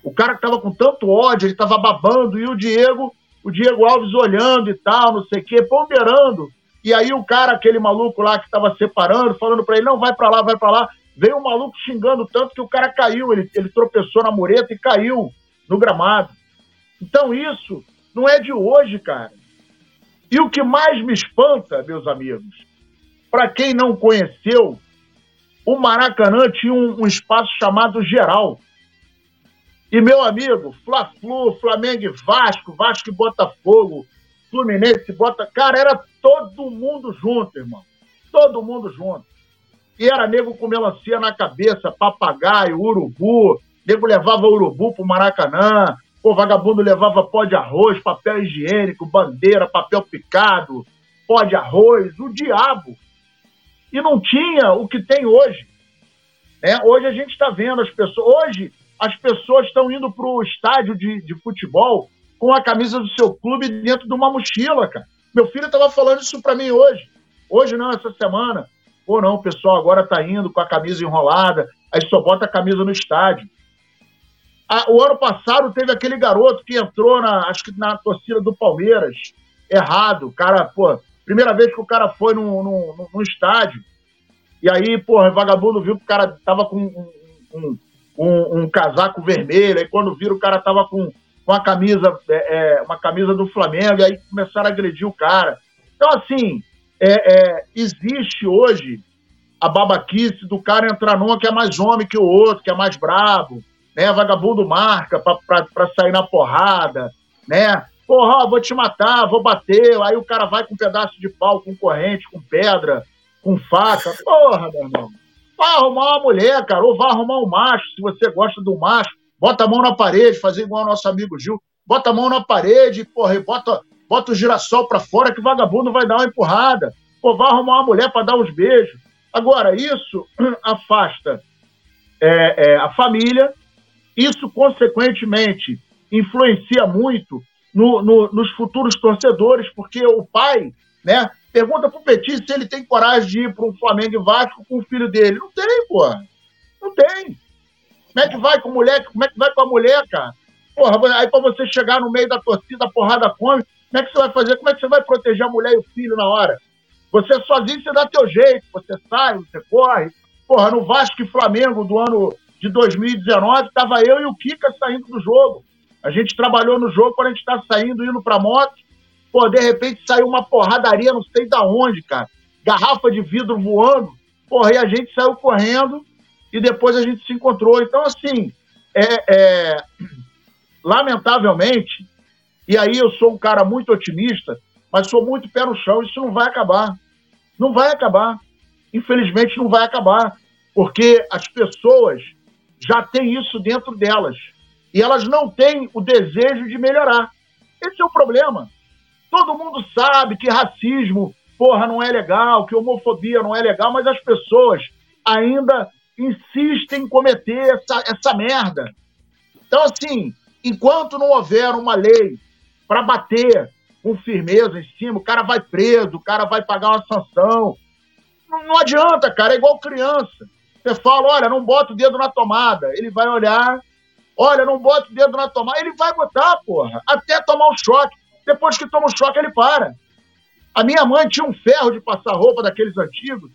o cara que tava com tanto ódio, ele tava babando, e o Diego, o Diego Alves olhando e tal, não sei o quê, ponderando. E aí o cara, aquele maluco lá que tava separando, falando para ele, não, vai para lá, vai para lá. Veio um maluco xingando tanto que o cara caiu, ele, ele tropeçou na mureta e caiu no gramado. Então isso não é de hoje, cara. E o que mais me espanta, meus amigos, para quem não conheceu, o Maracanã tinha um, um espaço chamado Geral. E, meu amigo, Fla-Flu, Flamengo e Vasco, Vasco e Botafogo, Fluminense, Bota... Cara, era todo mundo junto, irmão. Todo mundo junto. E era nego com melancia na cabeça, papagaio, urubu. Nego levava urubu pro Maracanã. O vagabundo levava pó de arroz, papel higiênico, bandeira, papel picado, pó de arroz, o diabo. E não tinha o que tem hoje. É, hoje a gente está vendo as pessoas. Hoje as pessoas estão indo para o estádio de, de futebol com a camisa do seu clube dentro de uma mochila, cara. Meu filho estava falando isso para mim hoje. Hoje não, essa semana. Ou não, o pessoal agora está indo com a camisa enrolada, aí só bota a camisa no estádio. o ano passado teve aquele garoto que entrou na, acho que na torcida do Palmeiras, errado. Cara, pô, primeira vez que o cara foi no, no, no estádio. E aí, pô, o vagabundo viu que o cara tava com um, um, um, um casaco vermelho, aí quando viram o cara tava com, com uma camisa, é, é, uma camisa do Flamengo, e aí começaram a agredir o cara. Então, assim, é, é, existe hoje a babaquice do cara entrar numa que é mais homem que o outro, que é mais brabo, né? Vagabundo marca para sair na porrada, né? Porra, vou te matar, vou bater. Aí o cara vai com um pedaço de pau, com corrente, com pedra, com faca. Porra, meu irmão. Vai arrumar uma mulher, cara, ou vai arrumar um macho, se você gosta do macho. Bota a mão na parede, fazer igual o nosso amigo Gil. Bota a mão na parede, porra, e bota, bota o girassol pra fora que o vagabundo vai dar uma empurrada. Pô, vai arrumar uma mulher para dar uns beijos. Agora, isso *clears throat* afasta é, é, a família, isso, consequentemente, influencia muito no, no, nos futuros torcedores, porque o pai, né? Pergunta pro Petit se ele tem coragem de ir um Flamengo e Vasco com o filho dele. Não tem, porra. Não tem. Como é que vai com moleque? Como é que vai com a mulher, cara? Porra, aí para você chegar no meio da torcida, a porrada come, como é que você vai fazer? Como é que você vai proteger a mulher e o filho na hora? Você sozinho, você dá teu jeito, você sai, você corre. Porra, no Vasco e Flamengo do ano de 2019, tava eu e o Kika saindo do jogo. A gente trabalhou no jogo quando a gente tá saindo, indo pra moto. Pô, de repente saiu uma porradaria, não sei da onde, cara. Garrafa de vidro voando. Porra, e a gente saiu correndo e depois a gente se encontrou. Então, assim, é, é, *clears throat* lamentavelmente, e aí eu sou um cara muito otimista, mas sou muito pé no chão, isso não vai acabar. Não vai acabar. Infelizmente, não vai acabar. Porque as pessoas já têm isso dentro delas. E elas não têm o desejo de melhorar. Esse é o problema. Todo mundo sabe que racismo, porra, não é legal, que homofobia não é legal, mas as pessoas ainda insistem em cometer essa, essa merda. Então, assim, enquanto não houver uma lei para bater com firmeza em cima, o cara vai preso, o cara vai pagar uma sanção. Não, não adianta, cara, é igual criança. Você fala, olha, não bota o dedo na tomada. Ele vai olhar, olha, não bota o dedo na tomada. Ele vai botar, porra, até tomar um choque. Depois que toma um choque, ele para. A minha mãe tinha um ferro de passar roupa daqueles antigos,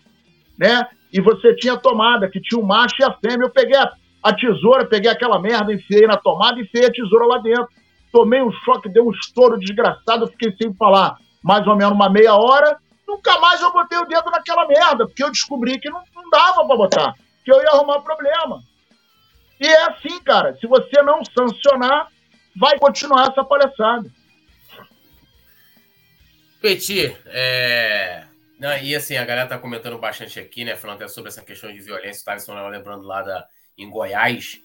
né? E você tinha tomada, que tinha o macho e a fêmea. Eu peguei a, a tesoura, peguei aquela merda, enfiei na tomada e enfiei a tesoura lá dentro tomei um choque, deu um estouro desgraçado, fiquei sem falar mais ou menos uma meia hora. Nunca mais eu botei o dedo naquela merda, porque eu descobri que não, não dava para botar, que eu ia arrumar problema. E é assim, cara, se você não sancionar, vai continuar essa palhaçada. Petit, é... Não, e assim, a galera tá comentando bastante aqui, né? Falando até sobre essa questão de violência. O Thaleson lembrando lá da, em Goiás.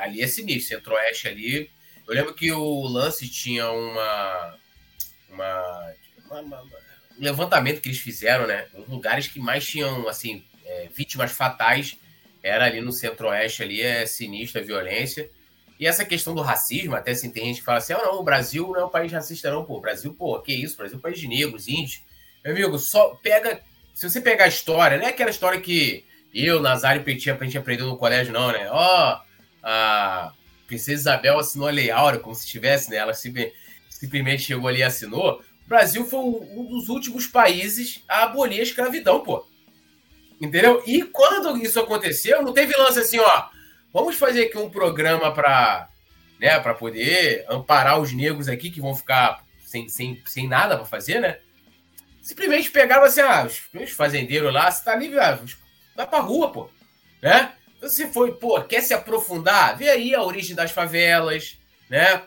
Ali é sinistro, centro-oeste ali eu lembro que o Lance tinha uma, uma, uma, uma um levantamento que eles fizeram, né? Os lugares que mais tinham, assim, é, vítimas fatais era ali no centro-oeste, ali é sinistra violência. E essa questão do racismo, até assim, tem gente que fala assim, ah, não, o Brasil não é um país racista não, pô. O Brasil, pô, que isso? O Brasil é um país de negros, índios. Meu amigo, só pega... Se você pegar a história, não é aquela história que eu, Nazário Petit, a gente aprendeu no colégio, não, né? Ó, oh, a Princesa Isabel assinou a Lei Áurea, como se tivesse, né? Ela simplesmente chegou ali e assinou. O Brasil foi um dos últimos países a abolir a escravidão, pô. Entendeu? E quando isso aconteceu, não teve lance assim, ó. Vamos fazer aqui um programa para né, para poder amparar os negros aqui que vão ficar sem, sem, sem nada para fazer, né? Simplesmente pegava assim, ah, os, os fazendeiros lá, você tá livre, ah, vai pra rua, pô. Né? Você foi, pô, quer se aprofundar? Vê aí a origem das favelas, né?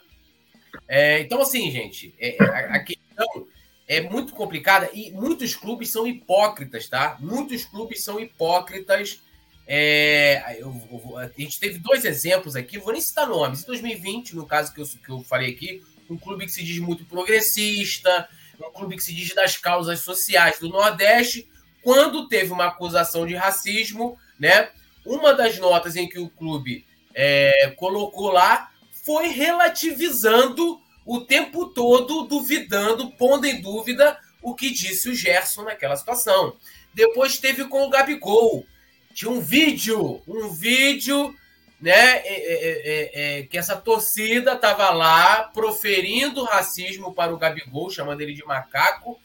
É, então, assim, gente, é, é, a, a, questão é muito complicada e muitos clubes são hipócritas, tá? Muitos clubes são hipócritas. É, eu, eu, a gente teve dois exemplos aqui, vou nem citar nomes. Em 2020, no caso que eu, que eu falei aqui, um clube que se diz muito progressista, um clube que se diz das causas sociais do Nordeste, quando teve uma acusação de racismo, né? Uma das notas em que o clube é, colocou lá foi relativizando o tempo todo, duvidando, pondo em dúvida o que disse o Gerson naquela situação. Depois teve com o Gabigol. Tinha um vídeo, um vídeo, né, é, é, é, que essa torcida estava lá proferindo racismo para o Gabigol, chamando ele de macaco.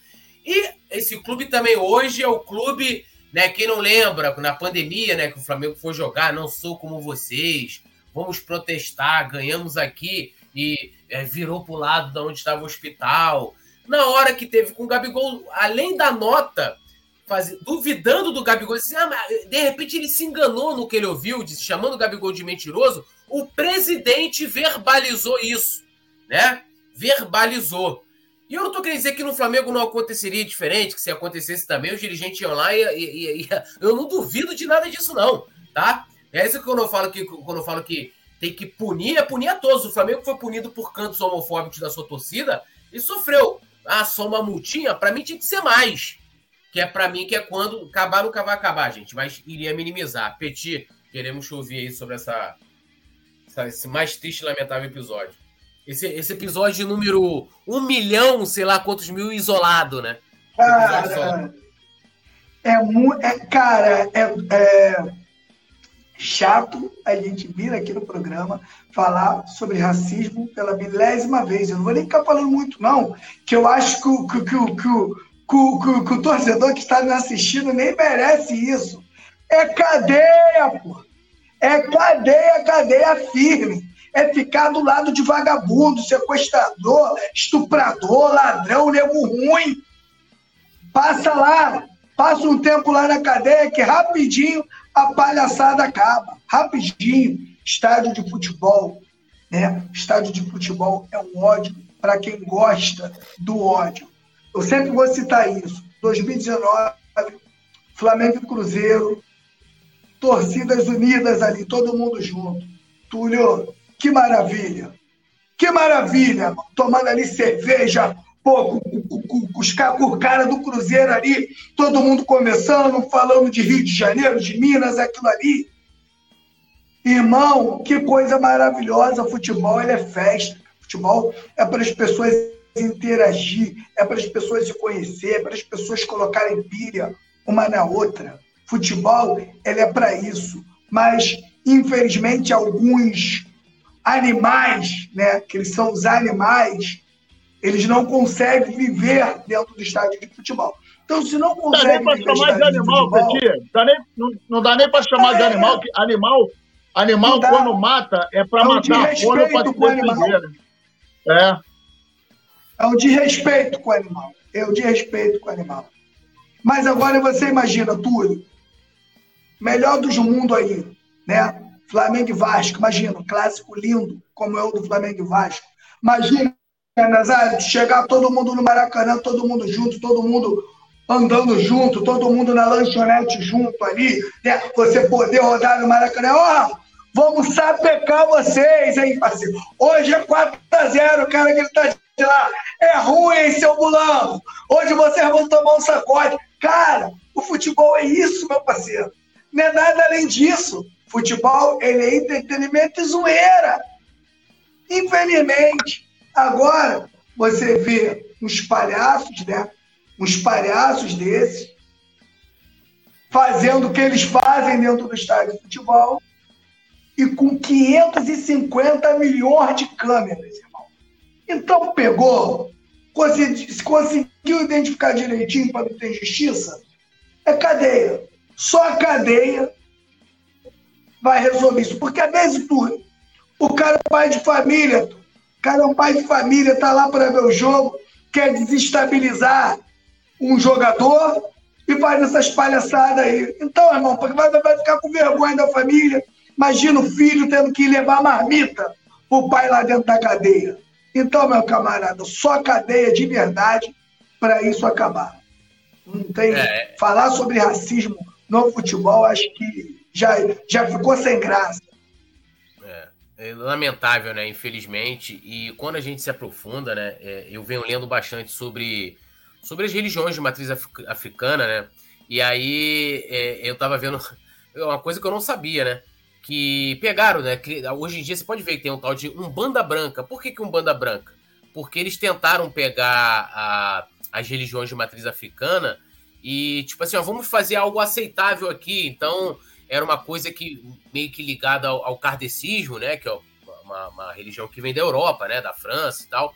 E esse clube também hoje é o clube né? Quem não lembra, na pandemia, né, que o Flamengo foi jogar, não sou como vocês, vamos protestar, ganhamos aqui e é, virou para o lado de onde estava o hospital. Na hora que teve com o Gabigol, além da nota, faz, duvidando do Gabigol, ah, de repente ele se enganou no que ele ouviu, chamando o Gabigol de mentiroso, o presidente verbalizou isso, né? Verbalizou. E eu não tô querendo dizer que no Flamengo não aconteceria diferente, que se acontecesse também, os dirigentes iam lá e, e, e, *laughs* eu não duvido de nada disso, não, tá? É isso que eu falo que quando eu falo que tem que punir, é punir a todos. O Flamengo foi punido por cantos homofóbicos da sua torcida e sofreu. Ah, só uma multinha, para mim tinha que ser mais. Que é para mim que é quando acabar nunca vai acabar, gente, mas iria minimizar. Petit, queremos ouvir aí sobre essa, essa esse mais triste e lamentável episódio. Esse, esse episódio número um milhão, sei lá quantos mil isolado, né? Cara, é muito. É, cara, é, é chato a gente vir aqui no programa falar sobre racismo pela milésima vez. Eu não vou nem ficar falando muito, não, que eu acho que o, que, que, que, que, que o torcedor que está me assistindo nem merece isso. É cadeia, pô. É cadeia, cadeia firme é ficar do lado de vagabundo, sequestrador, estuprador, ladrão, nego ruim. Passa lá, passa um tempo lá na cadeia que rapidinho a palhaçada acaba. Rapidinho. Estádio de futebol. Né? Estádio de futebol é um ódio para quem gosta do ódio. Eu sempre vou citar isso. 2019, Flamengo e Cruzeiro, torcidas unidas ali, todo mundo junto. Túlio, que maravilha! Que maravilha! Tomando ali cerveja, pô, com, os cara do Cruzeiro ali, todo mundo começando, falando de Rio de Janeiro, de Minas, aquilo ali. Irmão, que coisa maravilhosa! Futebol é festa. Futebol é para as pessoas interagir, é para as pessoas se conhecer, é para as pessoas colocarem pilha uma na outra. Futebol ele é para isso. Mas, infelizmente, alguns animais, né, que eles são os animais, eles não conseguem viver dentro do estádio de futebol. Então, se não consegue. Não dá nem para chamar de animal, nem, não, não dá nem para chamar é, de animal. Que animal, animal quando mata, é para matar a fome para defender. É. É um desrespeito com o animal. É um desrespeito com o animal. Mas agora você imagina, Túlio, melhor dos mundos aí, né? Flamengo e Vasco, imagina, um clássico lindo, como é o do Flamengo e Vasco. Imagina, Nazário, chegar todo mundo no Maracanã, todo mundo junto, todo mundo andando junto, todo mundo na lanchonete junto ali, né? Você poder rodar no Maracanã. Ó, oh, vamos sapecar vocês, hein, parceiro? Hoje é 4x0, o cara que tá de lá. É ruim, seu bulão. Hoje vocês vão tomar um sacode. Cara, o futebol é isso, meu parceiro. Não é nada além disso. Futebol, ele é entretenimento e zoeira. Infelizmente, agora você vê uns palhaços, né? Uns palhaços desses fazendo o que eles fazem dentro do estádio de futebol e com 550 milhões de câmeras, irmão. Então pegou, conseguiu identificar direitinho para não ter justiça, é cadeia. Só cadeia vai resolver isso. Porque às vezes, tu, o cara é pai de família, o cara é um pai de família, tá lá para ver o jogo, quer desestabilizar um jogador e faz essas palhaçadas aí. Então, irmão, vai, vai ficar com vergonha da família. Imagina o filho tendo que levar marmita o pai lá dentro da cadeia. Então, meu camarada, só cadeia de verdade para isso acabar. Não tem. É. Falar sobre racismo no futebol, acho que já, já ficou sem graça. É, é lamentável, né? Infelizmente. E quando a gente se aprofunda, né? É, eu venho lendo bastante sobre, sobre as religiões de matriz africana, né? E aí é, eu tava vendo *laughs* uma coisa que eu não sabia, né? Que pegaram, né? Que hoje em dia você pode ver que tem um tal de um banda branca. Por que, que um banda branca? Porque eles tentaram pegar a, as religiões de matriz africana e, tipo assim, ó, vamos fazer algo aceitável aqui. Então, era uma coisa que meio que ligada ao, ao kardecismo, né, que é uma, uma, religião que vem da Europa, né, da França e tal,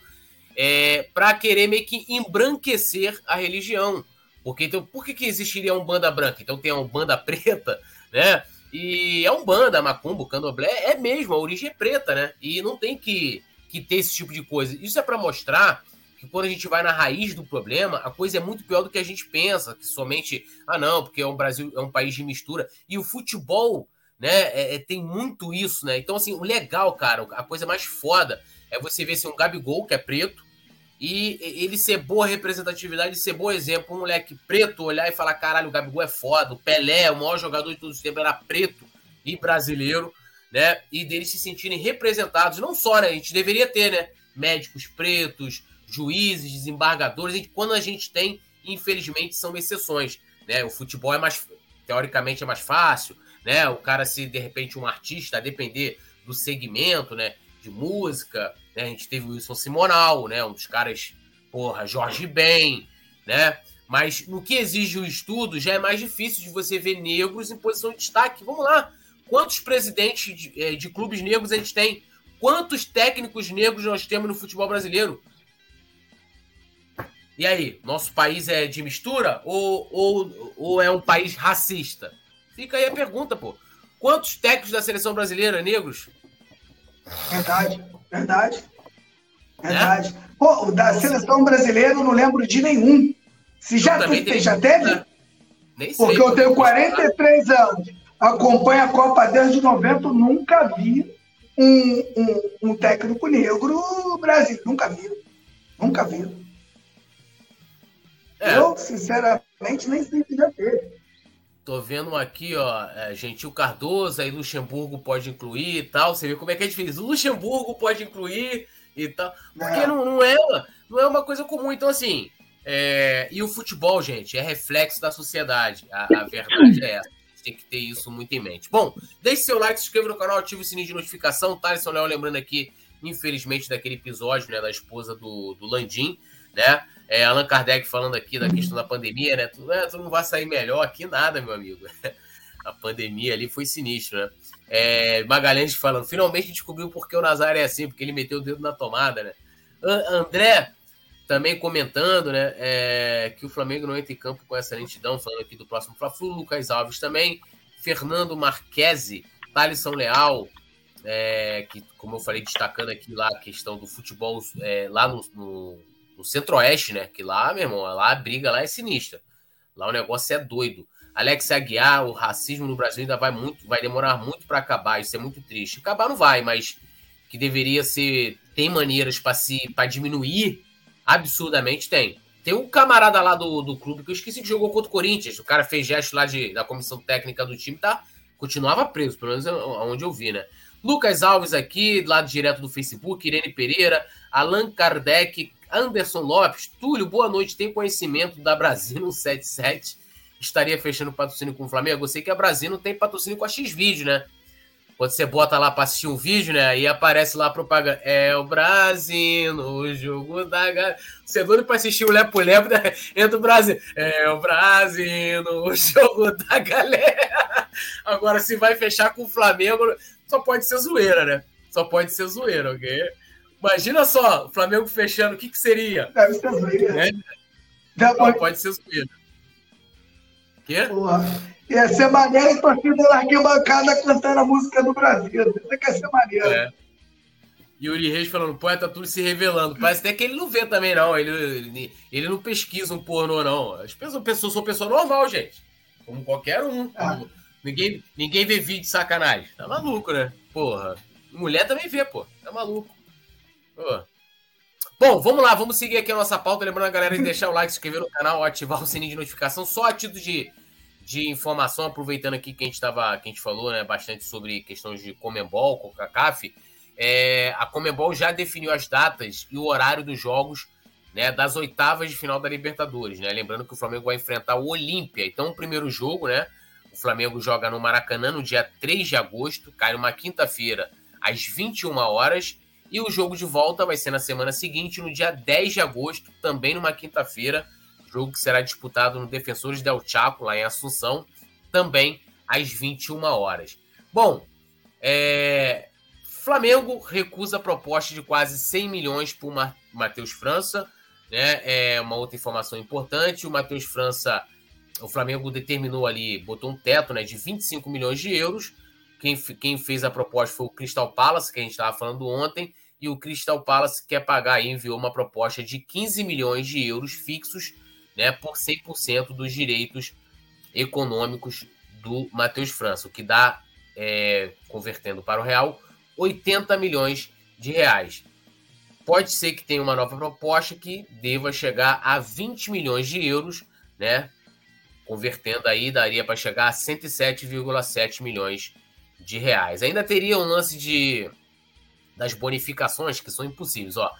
é, para querer meio que embranquecer a religião. Porque então, por que, que existiria um banda branca? Então tem um banda *laughs* preta, né? E é um banda, macumbo, candomblé, é mesmo, a origem é preta, né? E não tem que, que ter esse tipo de coisa. Isso é para mostrar que quando a gente vai na raiz do problema, a coisa é muito pior do que a gente pensa, que somente, ah não, porque é um Brasil, é um país de mistura. E o futebol, né, é, é, tem muito isso, né? Então, assim, o legal, cara, a coisa mais foda é você ver se assim, um Gabigol, que é preto, e ele ser boa representatividade, ser bom exemplo, um moleque preto olhar e falar: caralho, o Gabigol é foda, o Pelé, o maior jogador de todos os tempos, era preto e brasileiro, né? E deles se sentirem representados, não só, né? A gente deveria ter, né? Médicos pretos, juízes, desembargadores, quando a gente tem, infelizmente, são exceções, né? O futebol é mais, teoricamente, é mais fácil, né? O cara, se de repente um artista, a depender do segmento, né? De música, né? A gente teve o Wilson Simonal, né? Um dos caras, porra, Jorge Ben, né? Mas no que exige o estudo, já é mais difícil de você ver negros em posição de destaque. Vamos lá. Quantos presidentes de, é, de clubes negros a gente tem? Quantos técnicos negros nós temos no futebol brasileiro? E aí, nosso país é de mistura ou, ou, ou é um país racista? Fica aí a pergunta, pô. Quantos técnicos da seleção brasileira negros? Verdade. Verdade. Verdade. É? Pô, da seleção brasileira eu não lembro de nenhum. Se já, tu, já teve? Né? Nem Porque sei, eu tenho 43 anos. Acompanho a Copa desde 90, nunca vi um, um, um técnico negro no Brasil. Nunca vi. Nunca vi. É. Eu, sinceramente, nem sei se já teve. Tô vendo aqui, ó, é, Gentil Cardoso, aí Luxemburgo pode incluir e tal. Você vê como é que é difícil. Luxemburgo pode incluir e tal. Porque é. Não, não, é, não é uma coisa comum. Então, assim, é... e o futebol, gente, é reflexo da sociedade. A, a verdade é essa. Tem que ter isso muito em mente. Bom, deixe seu like, se inscreva no canal, ative o sininho de notificação. Thaleson Léo lembrando aqui, infelizmente, daquele episódio, né, da esposa do, do Landim, né? É, Allan Kardec falando aqui da questão da pandemia, né? Tu, é, tu não vai sair melhor aqui nada, meu amigo. *laughs* A pandemia ali foi sinistro, né? É, Magalhães falando, finalmente descobriu por que o Nazário é assim, porque ele meteu o dedo na tomada, né? André também comentando, né? É, que o Flamengo não entra em campo com essa lentidão, falando aqui do próximo Fla-Flu, Lucas Alves também, Fernando Marquese, Thalisson Leal, é, que, como eu falei, destacando aqui lá a questão do futebol é, lá no, no no Centro-Oeste, né? Que lá, meu irmão, lá a briga lá é sinistra. Lá o negócio é doido. Alex Aguiar, o racismo no Brasil ainda vai muito, vai demorar muito para acabar. Isso é muito triste. Acabar não vai, mas que deveria ser, tem maneiras para se, para diminuir, absurdamente tem. Tem um camarada lá do, do clube que eu esqueci que jogou contra o Corinthians. O cara fez gesto lá de, da comissão técnica do time, tá? Continuava preso, pelo menos onde eu vi, né? Lucas Alves aqui, lado direto do Facebook, Irene Pereira, Allan Kardec, Anderson Lopes, Túlio, boa noite. Tem conhecimento da Brasil 77? Estaria fechando patrocínio com o Flamengo? Eu sei que a Brasil não tem patrocínio com a X-Vídeo, né? Quando você bota lá para assistir um vídeo, né? Aí aparece lá a propaganda. É o Brasil no jogo da galera. Você é doido pra assistir o Lepo Lepo, né? Entra o Brasil. É o Brasil no jogo da galera. Agora, se vai fechar com o Flamengo, só pode ser zoeira, né? Só pode ser zoeira, ok? Imagina só, o Flamengo fechando, o que, que seria? Deve ser zoeira. É? Pode... pode ser zoeira. Quê? Porra. Ia ser maneiro a torcida na arquibancada cantando a música do Brasil. Isso quer ser maneiro. É. Yuri Reis falando, poeta tudo se revelando. Parece até que ele não vê também, não. Ele, ele, ele não pesquisa um pornô, não. As pessoas, pessoas são pessoa normal, gente. Como qualquer um. Ah. Ninguém, ninguém vê vídeo de sacanagem. Tá maluco, né? Porra. Mulher também vê, pô. Tá maluco. Bom, vamos lá, vamos seguir aqui a nossa pauta. Lembrando a galera de deixar o like, se inscrever no canal, ativar o sininho de notificação, só a título de, de informação, aproveitando aqui que a gente tava, que a gente falou né, bastante sobre questões de Comembol, Coca-Caf. É, a Comembol já definiu as datas e o horário dos jogos né, das oitavas de final da Libertadores. Né? Lembrando que o Flamengo vai enfrentar o Olímpia. Então, o primeiro jogo, né? O Flamengo joga no Maracanã no dia 3 de agosto, cai numa quinta-feira, às 21 horas. E o jogo de volta vai ser na semana seguinte, no dia 10 de agosto, também numa quinta-feira. Jogo que será disputado no Defensores del Chaco, lá em Assunção, também às 21 horas. Bom, é... Flamengo recusa a proposta de quase 100 milhões por Matheus França. Né? É uma outra informação importante. O Matheus França, o Flamengo determinou ali, botou um teto né, de 25 milhões de euros. Quem, quem fez a proposta foi o Crystal Palace, que a gente estava falando ontem e o Crystal Palace quer pagar e enviou uma proposta de 15 milhões de euros fixos né, por 100% dos direitos econômicos do Matheus França, o que dá, é, convertendo para o real, 80 milhões de reais. pode ser que tenha uma nova proposta que deva chegar a 20 milhões de euros, né? Convertendo aí, daria para chegar a 107,7 milhões de reais. Ainda teria um lance de das bonificações que são impossíveis, ó.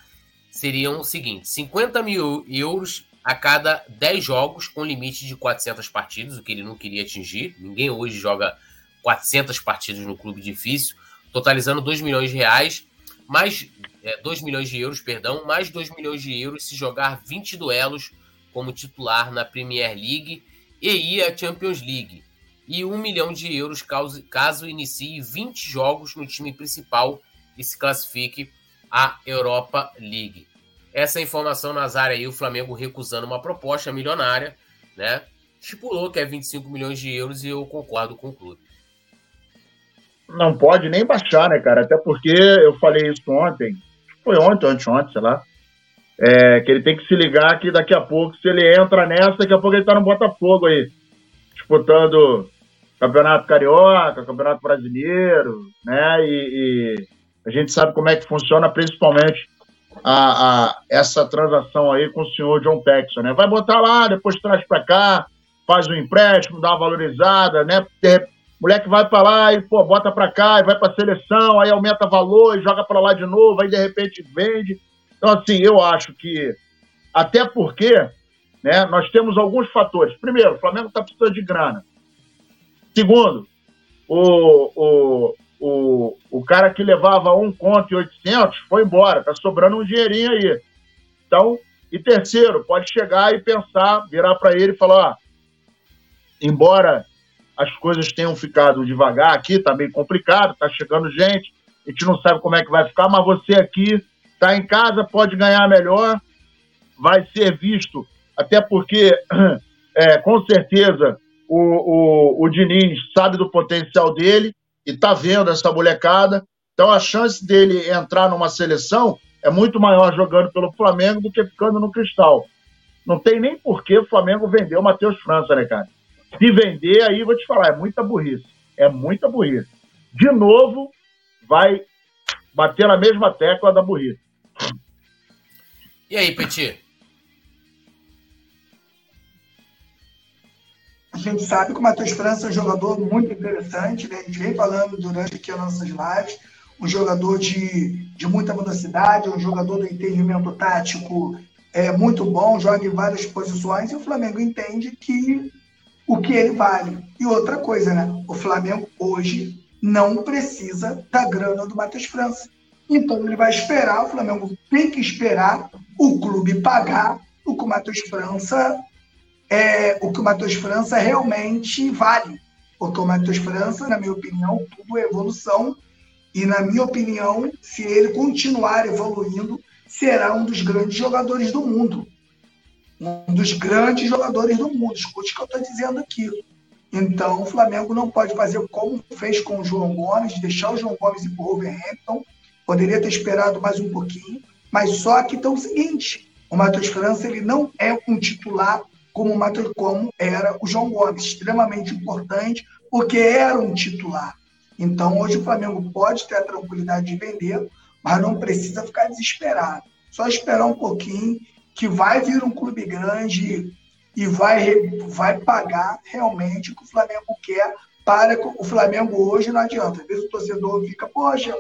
Seriam o seguinte: 50 mil euros a cada 10 jogos, com limite de 400 partidas, o que ele não queria atingir. Ninguém hoje joga 400 partidas no clube difícil, totalizando 2 milhões de reais, mais é, 2 milhões de euros, perdão, mais 2 milhões de euros se jogar 20 duelos como titular na Premier League e à Champions League. E 1 milhão de euros caso, caso inicie 20 jogos no time principal e se classifique à Europa League. Essa informação, Nazário, aí o Flamengo recusando uma proposta milionária, né? Estipulou que é 25 milhões de euros e eu concordo com o clube. Não pode nem baixar, né, cara? Até porque eu falei isso ontem, foi ontem, anteontem, sei lá, é, que ele tem que se ligar que daqui a pouco, se ele entra nessa, daqui a pouco ele tá no Botafogo aí, disputando Campeonato Carioca, Campeonato Brasileiro, né? E, e a gente sabe como é que funciona, principalmente a, a, essa transação aí com o senhor John Paxson, né? Vai botar lá, depois traz para cá, faz um empréstimo, dá uma valorizada, né? moleque vai para lá e pô, bota para cá e vai para seleção, aí aumenta valor e joga para lá de novo, aí de repente vende. Então assim, eu acho que até porque, né, nós temos alguns fatores. Primeiro, o Flamengo está precisando de grana. Segundo, o, o, o, o cara que levava um conto e 800 foi embora, tá sobrando um dinheirinho aí. Então, e terceiro, pode chegar e pensar, virar para ele e falar: ó, embora as coisas tenham ficado devagar aqui, tá bem complicado, tá chegando gente, a gente não sabe como é que vai ficar, mas você aqui tá em casa, pode ganhar melhor, vai ser visto, até porque, *clears throat* é, com certeza, o, o, o Diniz sabe do potencial dele, e tá vendo essa molecada. Então a chance dele entrar numa seleção é muito maior jogando pelo Flamengo do que ficando no Cristal. Não tem nem por que o Flamengo vender o Matheus França, né, cara? Se vender, aí vou te falar, é muita burrice. É muita burrice. De novo, vai bater na mesma tecla da burrice. E aí, Petit? Gente sabe que o Matheus França é um jogador muito interessante, né? a gente vem falando durante aqui as nossas lives, um jogador de, de muita velocidade, um jogador do entendimento tático é muito bom, joga em várias posições, e o Flamengo entende que o que ele vale. E outra coisa, né? O Flamengo hoje não precisa da grana do Matheus França. Então ele vai esperar, o Flamengo tem que esperar o clube pagar o que o Matheus França é, o que o Matheus França realmente vale. Porque o Matheus França, na minha opinião, tudo é evolução. E, na minha opinião, se ele continuar evoluindo, será um dos grandes jogadores do mundo. Um dos grandes jogadores do mundo. Escute o que eu estou dizendo aqui. Então, o Flamengo não pode fazer como fez com o João Gomes, deixar o João Gomes ir para o Wolverhampton. Poderia ter esperado mais um pouquinho. Mas só que então é o seguinte: o Matheus França ele não é um titular como, como era o João Gomes, extremamente importante, porque era um titular. Então, hoje o Flamengo pode ter a tranquilidade de vender, mas não precisa ficar desesperado. Só esperar um pouquinho, que vai vir um clube grande e vai, vai pagar realmente o que o Flamengo quer para o Flamengo hoje não adianta. Às vezes o torcedor fica, poxa,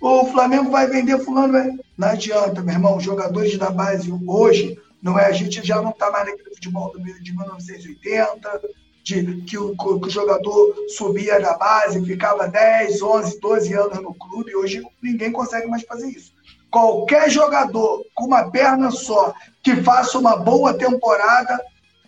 o Flamengo vai vender fulano. Não adianta, meu irmão. Os jogadores da base hoje não é? A gente já não está mais naquele futebol de 1980, de, que, o, que o jogador subia da base, ficava 10, 11, 12 anos no clube. Hoje ninguém consegue mais fazer isso. Qualquer jogador com uma perna só que faça uma boa temporada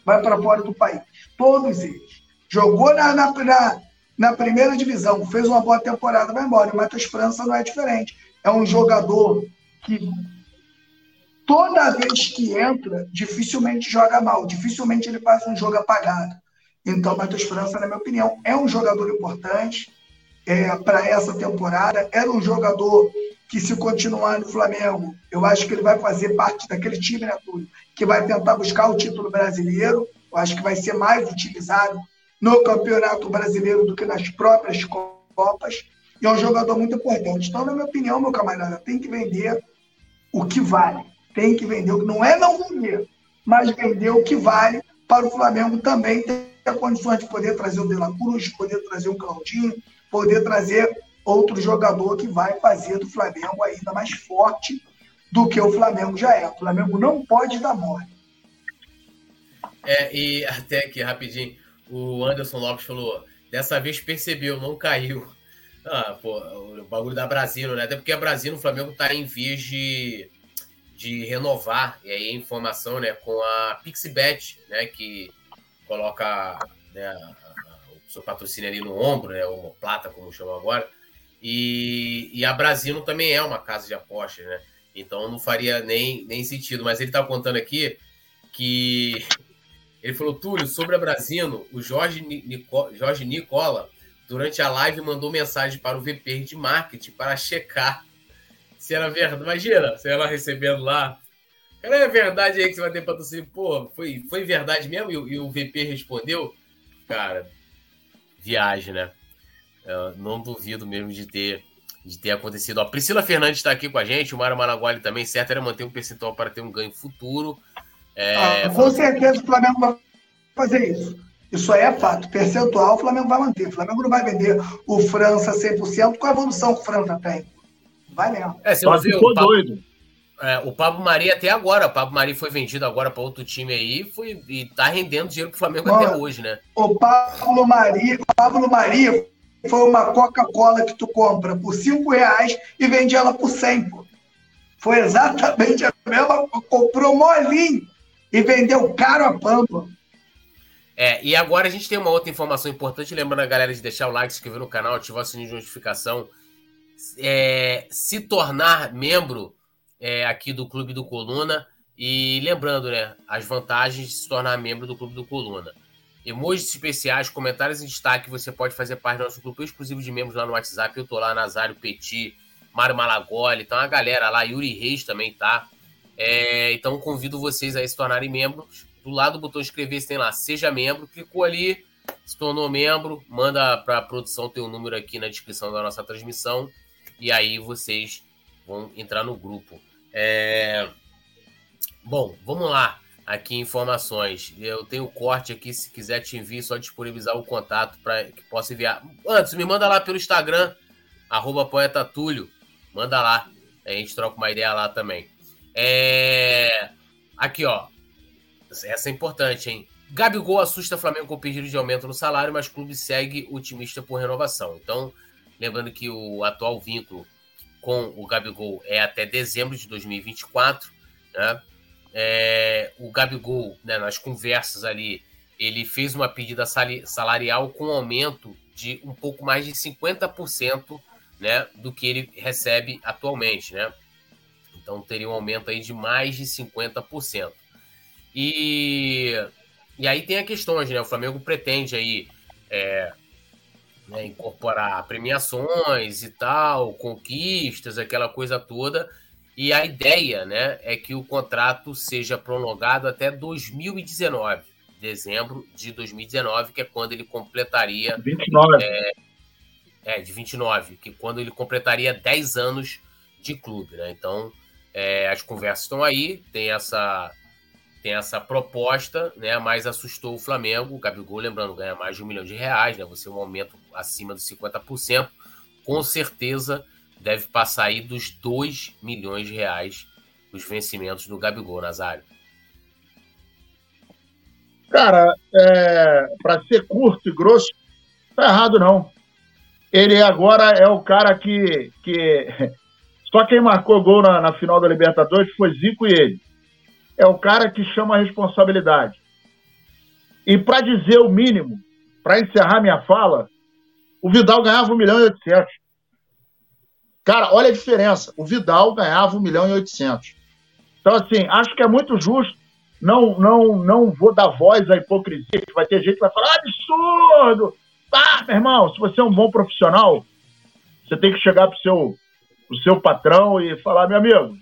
vai para fora do país. Todos eles. Jogou na, na, na, na, primeira divisão, fez uma boa temporada, vai embora. O Matheus França não é diferente. É um jogador que toda vez que entra, dificilmente joga mal, dificilmente ele faz um jogo apagado. Então, Matheus França, na minha opinião, é um jogador importante é, para essa temporada. Era um jogador que, se continuar no Flamengo, eu acho que ele vai fazer parte daquele time, né, Túlio, que vai tentar buscar o título brasileiro. Eu acho que vai ser mais utilizado no Campeonato Brasileiro do que nas próprias Copas. E é um jogador muito importante. Então, na minha opinião, meu camarada, tem que vender o que vale. Tem que vender o que não é não vender, mas vender o que vale para o Flamengo também ter condições de poder trazer o De La Cruz, poder trazer o Claudinho, poder trazer outro jogador que vai fazer do Flamengo ainda mais forte do que o Flamengo já é. O Flamengo não pode dar mole. É, e até aqui, rapidinho, o Anderson Lopes falou: dessa vez percebeu, não caiu. Ah, pô, o bagulho da Brasil, né? Até porque a Brasil, o Flamengo tá em vias de, de renovar, e aí a informação, né, com a Pixibet, né, que coloca né, o seu patrocínio ali no ombro, né, o plata, como chama agora, e, e a Brasil também é uma casa de apostas, né? Então não faria nem, nem sentido. Mas ele está contando aqui que ele falou, Túlio, sobre a Brasino, o Jorge, Nico, Jorge Nicola, durante a live, mandou mensagem para o VP de marketing para checar se era verdade. Imagina, se ela recebendo lá. Cara, é verdade aí que você vai ter patrocínio? Pô, foi, foi verdade mesmo? E, e o VP respondeu? Cara, viagem, né? Eu não duvido mesmo de ter, de ter acontecido. A Priscila Fernandes está aqui com a gente, o Mário Malaguali também, certo? Era manter um percentual para ter um ganho futuro. É, ah, com certeza o Flamengo vai fazer isso. Isso aí é fato. Percentual o Flamengo vai manter. O Flamengo não vai vender o França 100% com a evolução que o França tem. Vai mesmo. É, você ficou Pablo, doido. É, o Pablo Maria até agora. O Pablo Maria foi vendido agora para outro time aí foi, e tá rendendo dinheiro pro Flamengo Mano, até hoje, né? O Pablo Maria, Pablo Maria foi uma Coca-Cola que tu compra por 5 reais e vende ela por 100, pô. Foi exatamente a mesma, comprou molinho e vendeu caro a pampa. É, e agora a gente tem uma outra informação importante, lembrando a galera de deixar o like, se inscrever no canal, ativar o sininho de notificação, é, se tornar membro é, aqui do Clube do Coluna e lembrando, né, as vantagens de se tornar membro do Clube do Coluna emojis especiais, comentários em destaque. Você pode fazer parte do nosso grupo exclusivo de membros lá no WhatsApp. Eu tô lá, Nazário Petit, Mário Malagoli, então a galera lá, Yuri Reis também tá. É, então convido vocês a se tornarem membros. Do lado do botão inscrever-se tem lá, seja membro. Clicou ali, se tornou membro, manda para a produção ter o um número aqui na descrição da nossa transmissão. E aí vocês vão entrar no grupo. É... Bom, vamos lá aqui informações. Eu tenho o corte aqui, se quiser te enviar, só disponibilizar o contato para que possa enviar. Antes, me manda lá pelo Instagram, arroba poeta Túlio. Manda lá. A gente troca uma ideia lá também. É... Aqui, ó. Essa é importante, hein? Gabigol assusta Flamengo com pedido de aumento no salário, mas clube segue otimista por renovação. Então, lembrando que o atual vínculo com o Gabigol é até dezembro de 2024, né? É, o Gabigol, né, nas conversas ali, ele fez uma pedida salarial com aumento de um pouco mais de 50% né, do que ele recebe atualmente. Né? Então teria um aumento aí de mais de 50%. E, e aí tem a questões, né? O Flamengo pretende aí é, né, incorporar premiações e tal, conquistas, aquela coisa toda. E a ideia né, é que o contrato seja prolongado até 2019, dezembro de 2019, que é quando ele completaria. 29. É, é, de 29, que quando ele completaria 10 anos de clube. Né? Então, é, as conversas estão aí, tem essa, tem essa proposta, né? mas assustou o Flamengo. O Gabigol, lembrando, ganha mais de um milhão de reais, né? você um aumento acima dos 50%. Com certeza deve passar aí dos 2 milhões de reais os vencimentos do Gabigol, Nazário. Cara, é, para ser curto e grosso, tá errado não. Ele agora é o cara que, que *laughs* só quem marcou gol na, na final da Libertadores foi Zico e ele. É o cara que chama a responsabilidade. E para dizer o mínimo, para encerrar minha fala, o Vidal ganhava 1 milhão e 800. Cara, olha a diferença. O Vidal ganhava 1 milhão e 800. Então, assim, acho que é muito justo. Não, não, não vou dar voz à hipocrisia, que vai ter gente que vai falar absurdo. Ah, meu irmão, se você é um bom profissional, você tem que chegar pro seu, seu patrão e falar, meu amigo,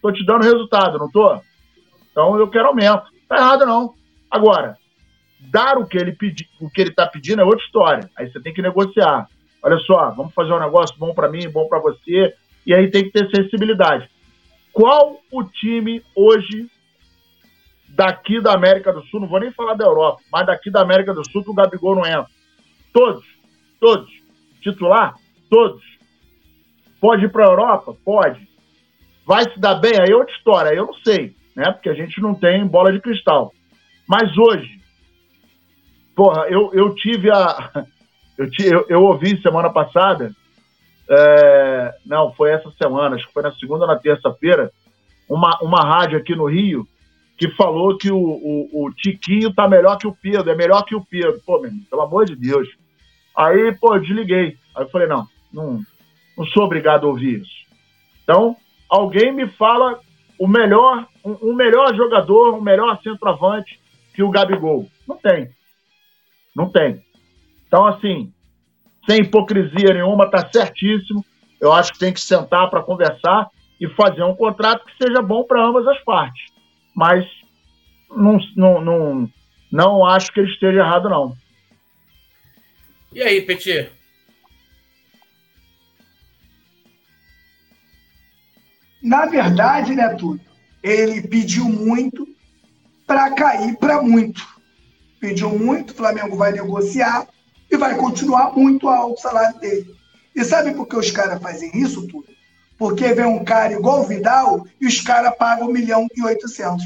tô te dando resultado, não tô? Então eu quero aumento. Tá errado, não. Agora, dar o que ele pedi, o que ele tá pedindo é outra história. Aí você tem que negociar olha só, vamos fazer um negócio bom para mim, bom para você, e aí tem que ter sensibilidade. Qual o time hoje daqui da América do Sul, não vou nem falar da Europa, mas daqui da América do Sul que o Gabigol não entra? Todos, todos. Titular? Todos. Pode ir para a Europa? Pode. Vai se dar bem? Aí é outra história, aí eu não sei, né? Porque a gente não tem bola de cristal. Mas hoje, porra, eu, eu tive a. *laughs* Eu, eu, eu ouvi semana passada, é, não, foi essa semana, acho que foi na segunda ou na terça-feira, uma, uma rádio aqui no Rio que falou que o, o, o, Tiquinho tá melhor que o Pedro, é melhor que o Pedro. Pô, meu pelo amor de Deus. Aí, pô, eu desliguei. Aí eu falei, não, não, não sou obrigado a ouvir isso. Então, alguém me fala o melhor, um, um melhor jogador, um melhor centroavante que o Gabigol. Não tem. Não tem. Então, assim, sem hipocrisia nenhuma, tá certíssimo. Eu acho que tem que sentar para conversar e fazer um contrato que seja bom para ambas as partes. Mas não, não, não, não acho que ele esteja errado, não. E aí, Petit? Na verdade, né, Túlio? Ele pediu muito para cair para muito. Pediu muito, o Flamengo vai negociar e vai continuar muito alto o salário dele. E sabe por que os caras fazem isso tudo? Porque vem um cara igual o Vidal e os caras pagam 1 milhão e 800.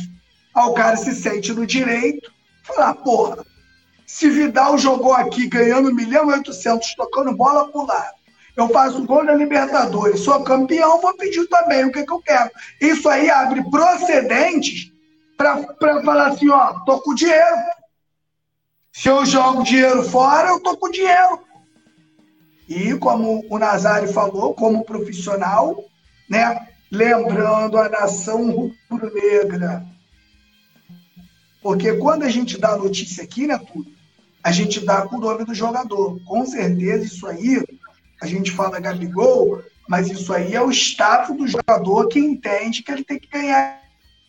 Aí o cara se sente no direito, falar, porra, se Vidal jogou aqui ganhando 1 milhão e 800, tocando bola pro lado, eu faço gol na Libertadores, sou campeão, vou pedir também o que, que eu quero. Isso aí abre procedentes para falar assim, ó, tô com dinheiro. Se eu jogo dinheiro fora, eu tô com dinheiro. E como o Nazário falou, como profissional, né, lembrando a nação rubro-negra. Porque quando a gente dá notícia aqui, né, tudo, a gente dá com o nome do jogador. Com certeza isso aí, a gente fala Gabigol, mas isso aí é o status do jogador que entende que ele tem que ganhar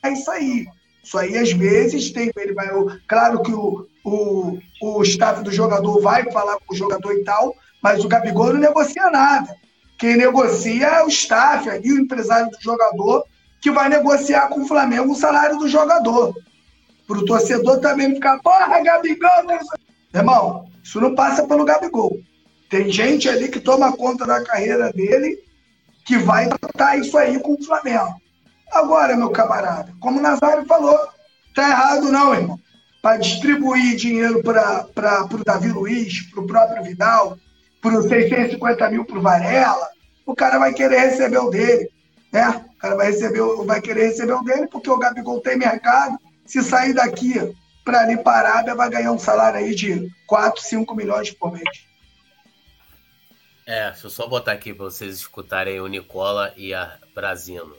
isso aí. Isso aí, às vezes, tem, ele vai. Claro que o, o, o staff do jogador vai falar com o jogador e tal, mas o Gabigol não negocia nada. Quem negocia é o staff ali, o empresário do jogador, que vai negociar com o Flamengo o salário do jogador. Para o torcedor também ficar, porra, Gabigol. Irmão, isso não passa pelo Gabigol. Tem gente ali que toma conta da carreira dele que vai tratar isso aí com o Flamengo. Agora, meu camarada, como o Nazário falou, tá errado não, irmão. Para distribuir dinheiro para o Davi Luiz, para o próprio Vidal, para os 650 mil para o Varela, o cara vai querer receber o dele. Né? O cara vai, receber, vai querer receber o dele porque o Gabigol tem mercado. Se sair daqui para ali para a Arábia, vai ganhar um salário aí de 4, 5 milhões por mês. É, deixa eu só botar aqui para vocês escutarem o Nicola e a Brasino.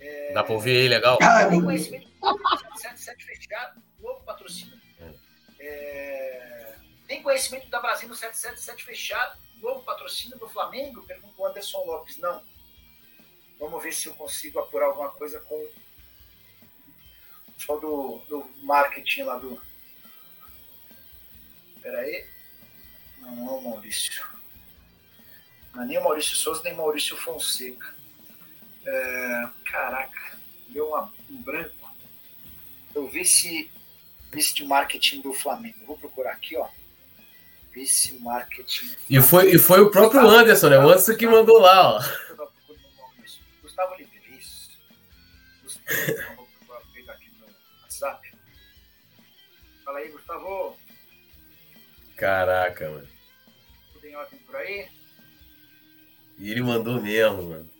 É... Dá para ouvir aí, legal? Tem conhecimento 77 fechado, novo patrocínio. É. Tem conhecimento da Brasil 777 fechado, novo patrocínio do Flamengo? Pergunta o Anderson Lopes. Não. Vamos ver se eu consigo apurar alguma coisa com o pessoal do, do marketing lá do. Espera aí. Não é o Maurício. Não é nem o Maurício Souza, nem o Maurício Fonseca. É, caraca, deu uma, um branco. Eu vi se vice de marketing do Flamengo. Vou procurar aqui, ó. Vice marketing. E foi, e foi o próprio Gustavo, Anderson, né? O Anderson que mandou lá, ó. Gustavo Oliveira, isso. Gustavo, vou pegar aqui no WhatsApp. Fala aí, Gustavo. Caraca, mano. Tudo em ordem por aí? E ele mandou mesmo, mano.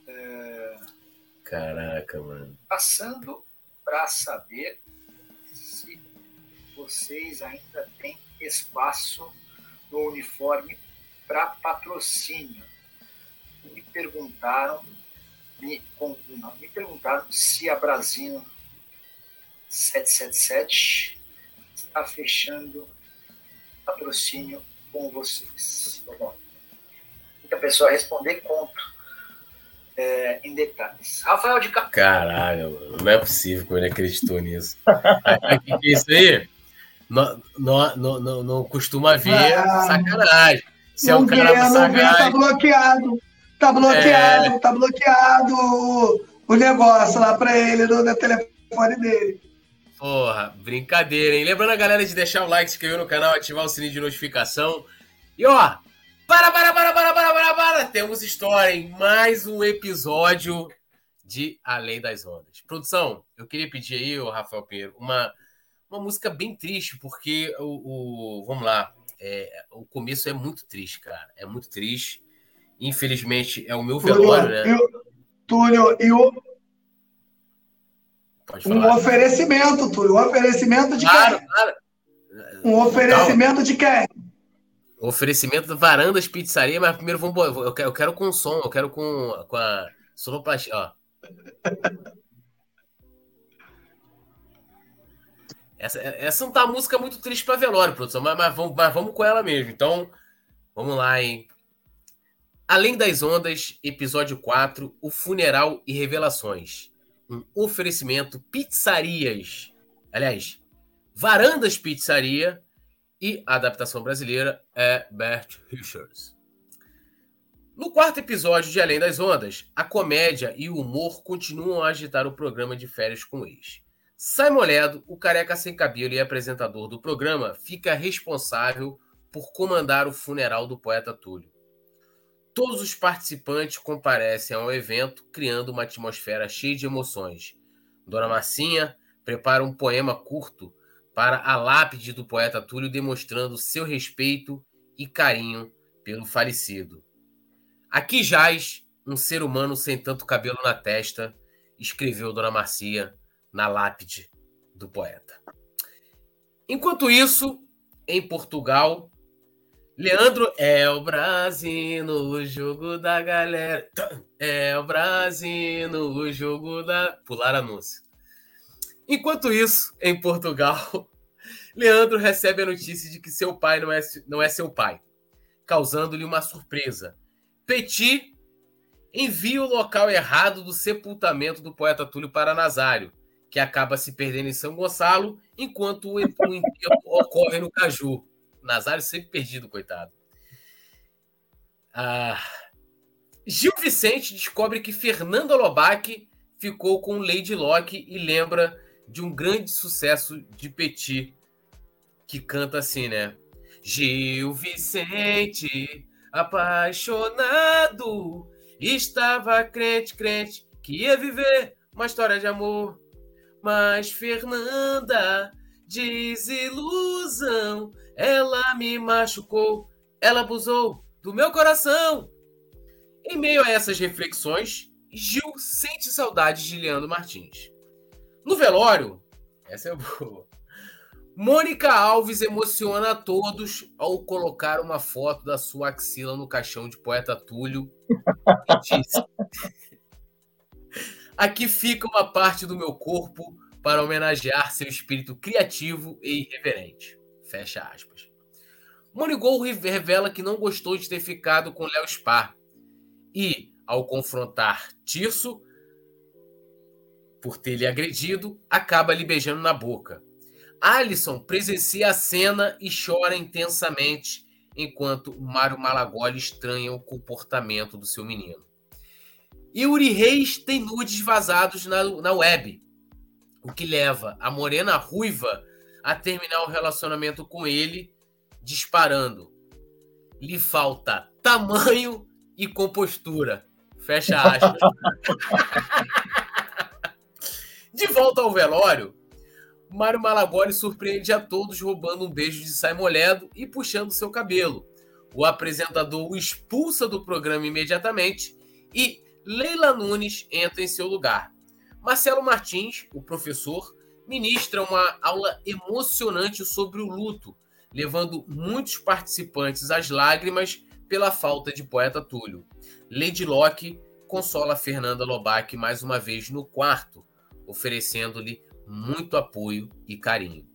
Caraca, mano. Passando para saber se vocês ainda têm espaço no uniforme para patrocínio. Me perguntaram, me, não, me perguntaram se a Brasino 777 está fechando patrocínio com vocês. Bom, muita pessoa responder conto é, em detalhes. Rafael de Carvalho. Caralho, mano, não é possível que ele acreditou nisso. O que é isso aí? Não, não, não, não, costuma ver ah, sacanagem. Se é um cara vê, sacanagem. Tá bloqueado. Tá bloqueado, é... tá bloqueado. o negócio lá para ele no, no telefone dele. Porra, brincadeira, hein? Lembrando a galera de deixar o like, se inscrever no canal, ativar o sininho de notificação. E ó, para, para, para, para, para, para, para! Temos história em mais um episódio de Além das Ondas. Produção, eu queria pedir aí, o Rafael Pinheiro, uma, uma música bem triste, porque o. o vamos lá, é, o começo é muito triste, cara. É muito triste. Infelizmente, é o meu velório, né? Eu, Túlio, e o, um oferecimento, Túlio. Um oferecimento de claro, quem? Claro. Um oferecimento de quem? Oferecimento do Varandas Pizzaria, mas primeiro vamos. Eu quero, eu quero com som, eu quero com, com a sonoplastia. Ó. Essa, essa não tá a música muito triste para velório, produção, mas, mas, vamos, mas vamos com ela mesmo. Então, vamos lá, hein? Além das Ondas, episódio 4, O Funeral e Revelações um oferecimento pizzarias, aliás, Varandas Pizzaria e a adaptação brasileira é Bert Richards. No quarto episódio de Além das Ondas, a comédia e o humor continuam a agitar o programa de férias com o ex. Simon Ledo, o careca sem cabelo e apresentador do programa, fica responsável por comandar o funeral do poeta Túlio. Todos os participantes comparecem ao evento, criando uma atmosfera cheia de emoções. Dona Marcinha prepara um poema curto para a lápide do poeta Túlio, demonstrando seu respeito e carinho pelo falecido. Aqui jaz um ser humano sem tanto cabelo na testa, escreveu Dona Marcia na lápide do poeta. Enquanto isso, em Portugal, Leandro é o Brasil no jogo da galera. É o Brasil no jogo da. Pular anúncio. Enquanto isso, em Portugal, *laughs* Leandro recebe a notícia de que seu pai não é, não é seu pai, causando-lhe uma surpresa. Petit envia o local errado do sepultamento do poeta Túlio para Nazário, que acaba se perdendo em São Gonçalo, enquanto o enterro *laughs* ocorre no Caju. Nazário sempre perdido, coitado. Ah, Gil Vicente descobre que Fernanda Lobac ficou com Lady Locke e lembra de um grande sucesso de Petit, que canta assim, né? Gil Vicente, apaixonado, estava crente, crente, que ia viver uma história de amor. Mas Fernanda, desilusão, ela me machucou, ela abusou do meu coração. Em meio a essas reflexões, Gil sente saudades de Leandro Martins. No velório, essa é boa. Mônica Alves emociona a todos ao colocar uma foto da sua axila no caixão de poeta Túlio Aqui fica uma parte do meu corpo para homenagear seu espírito criativo e irreverente. Fecha aspas. Monigol revela que não gostou de ter ficado com Léo Spar e, ao confrontar Tirso por ter lhe agredido, acaba lhe beijando na boca. Alisson presencia a cena e chora intensamente enquanto Mário Malagoli estranha o comportamento do seu menino. Yuri Reis tem nudes vazados na, na web, o que leva a Morena Ruiva a terminar o relacionamento com ele disparando. Lhe falta tamanho e compostura. Fecha aspas. *laughs* de volta ao velório, Mário Malagoli surpreende a todos roubando um beijo de Simon Ledo e puxando seu cabelo. O apresentador o expulsa do programa imediatamente e Leila Nunes entra em seu lugar. Marcelo Martins, o professor, ministra uma aula emocionante sobre o luto, levando muitos participantes às lágrimas pela falta de poeta Túlio. Lady Locke consola Fernanda Lobac mais uma vez no quarto, oferecendo-lhe muito apoio e carinho.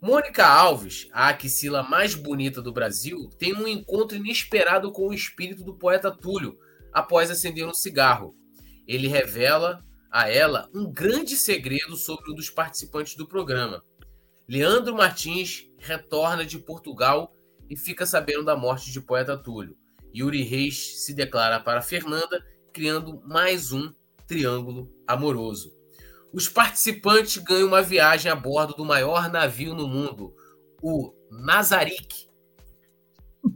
Mônica Alves, a axila mais bonita do Brasil, tem um encontro inesperado com o espírito do poeta Túlio após acender um cigarro. Ele revela a ela um grande segredo sobre um dos participantes do programa. Leandro Martins retorna de Portugal e fica sabendo da morte de poeta Túlio. Yuri Reis se declara para Fernanda, criando mais um triângulo amoroso. Os participantes ganham uma viagem a bordo do maior navio no mundo, o Nazarick.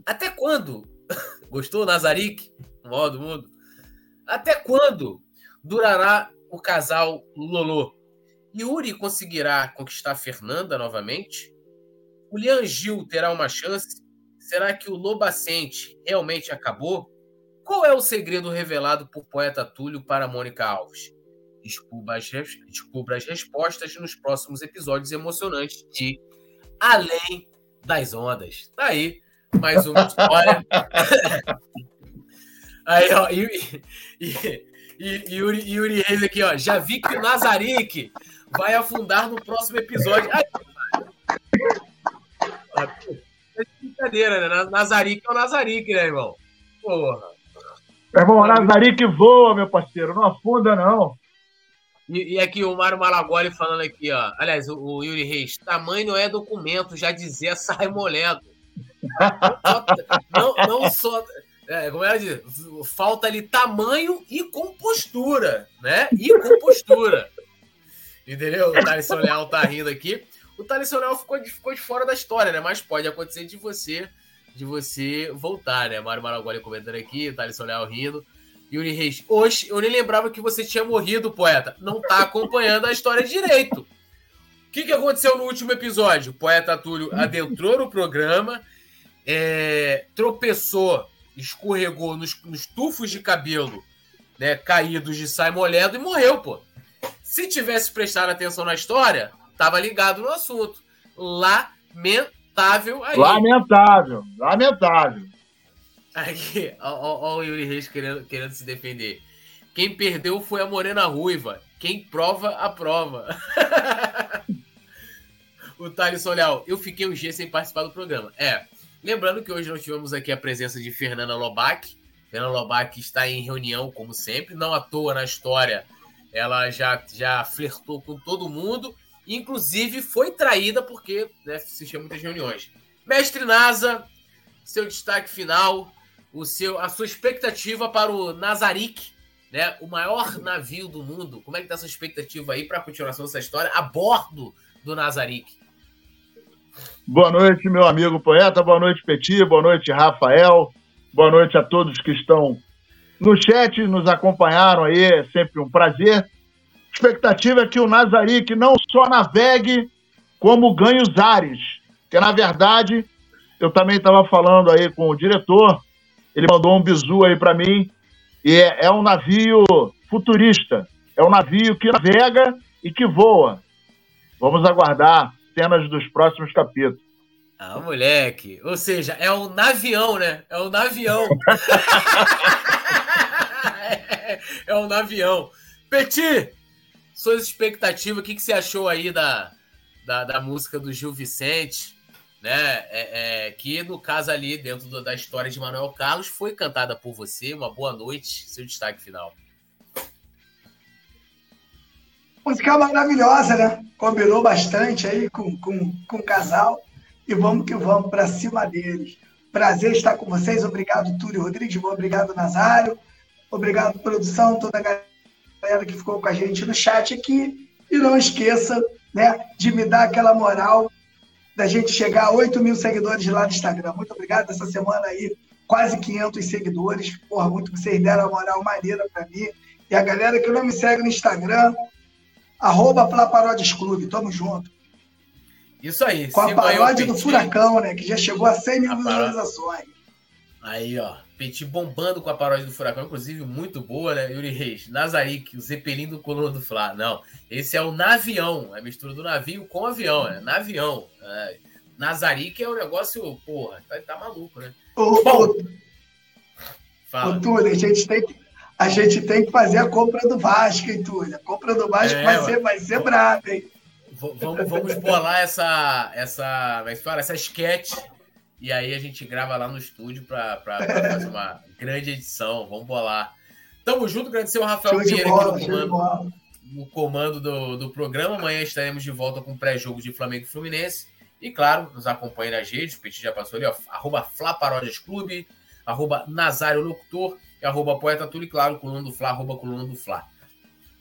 Até quando? *laughs* Gostou, Nazarick? O maior do mundo? Até quando durará o casal Lolo? Yuri conseguirá conquistar Fernanda novamente? O Lian Gil terá uma chance? Será que o Lobacente realmente acabou? Qual é o segredo revelado por poeta Túlio para Mônica Alves? Descubra as, descubra as respostas nos próximos episódios emocionantes de Além das Ondas. Tá aí, mais uma história. *laughs* aí, ó, e, e, e, Yuri, Yuri Reis aqui, ó. Já vi que o Nazarick vai afundar no próximo episódio. Aí, é brincadeira, né? Nazarick é o Nazarick, né, irmão? Porra. Meu irmão, Nazarick voa, meu parceiro, não afunda, não. E, e aqui o Mário Malagoli falando aqui, ó. Aliás, o, o, Yuri Reis, tamanho não é documento, já dizia Saimoledo. não, não só. É, como ela diz, falta ali tamanho e compostura, né? E compostura. Entendeu? O Thaleson Leal tá rindo aqui. O Thaleson Leal ficou, ficou de fora da história, né? Mas pode acontecer de você de você voltar, né? Mário Maragoli comentando aqui, Thaleson Leal rindo. Yuri Reis, hoje eu nem lembrava que você tinha morrido, poeta. Não tá acompanhando a história direito. O que, que aconteceu no último episódio? O poeta Túlio adentrou no programa, é, tropeçou, escorregou nos, nos, tufos de cabelo né, caídos de Simon Ledo e morreu, pô. Se tivesse prestado atenção na história, tava ligado no assunto. Lamentável aí. Lamentável, lamentável. Aqui, ó, o Yuri Reis querendo, querendo se defender. Quem perdeu foi a Morena Ruiva. Quem prova, a prova. *laughs* o Thales Leal, eu fiquei um dia sem participar do programa. É, lembrando que hoje nós tivemos aqui a presença de Fernanda Lobac. Fernanda Lobac está em reunião, como sempre. Não à toa na história, ela já, já flertou com todo mundo. Inclusive foi traída porque né, assistia muitas reuniões. Mestre Nasa, seu destaque final o seu, a sua expectativa para o Nazarick, né? O maior navio do mundo. Como é que tá a sua expectativa aí para a continuação dessa história a bordo do Nazarick? Boa noite, meu amigo poeta. Boa noite, Petit. Boa noite, Rafael. Boa noite a todos que estão no chat, nos acompanharam aí. É sempre um prazer. Expectativa é que o Nazarick não só navegue, como ganhe os ares. Que na verdade, eu também estava falando aí com o diretor ele mandou um bizu aí para mim. E é, é um navio futurista. É um navio que navega e que voa. Vamos aguardar cenas dos próximos capítulos. Ah, moleque. Ou seja, é um navião, né? É um navião. é, *laughs* é um navião. Petit, suas expectativas, o que, que você achou aí da, da, da música do Gil Vicente? Né? É, é, que no caso ali, dentro do, da história de Manuel Carlos, foi cantada por você. Uma boa noite, seu destaque final. Música maravilhosa, né? Combinou bastante aí com, com, com o casal. E vamos que vamos para cima deles. Prazer estar com vocês. Obrigado, Túlio Rodrigues. Obrigado, Nazário. Obrigado, produção, toda a galera que ficou com a gente no chat aqui. E não esqueça né, de me dar aquela moral da gente chegar a 8 mil seguidores lá no Instagram. Muito obrigado. Essa semana aí, quase 500 seguidores. Porra, muito que vocês deram a moral maneira para mim. E a galera que não me segue no Instagram, arroba Flaparodes Clube. Tamo junto. Isso aí. Com a paródia do Furacão, né? Que já chegou a 100 mil visualizações. Aí, ó. Petit bombando com a paródia do Furacão, inclusive muito boa, né? Yuri Reis, Nazarick, o Zeppelin do Coluna do Fla. Não, esse é o Navião, é a mistura do navio com avião, é Navião. É. Nazarick é um negócio, porra, tá, tá maluco, né? Ô, Bom, fala. Ô, Túlio, a gente tem que. A gente tem que fazer a compra do Vasco, hein, Túlio? A compra do Vasco é, vai, ser, vai ser braba, hein? Vamos, vamos bolar essa, essa, essa, essa sketch e aí a gente grava lá no estúdio para fazer uma *laughs* grande edição. Vamos bolar. Tamo junto, agradecer o Rafael aqui no comando, no comando do, do programa. Amanhã estaremos de volta com pré-jogo de Flamengo e Fluminense. E claro, nos acompanhe nas redes. O Petit já passou ali, ó. Arroba Flaparódias Clube, arroba Nazário Locutor e arroba Poeta Túlio e claro, coluna do Fla, arroba coluna do Fla.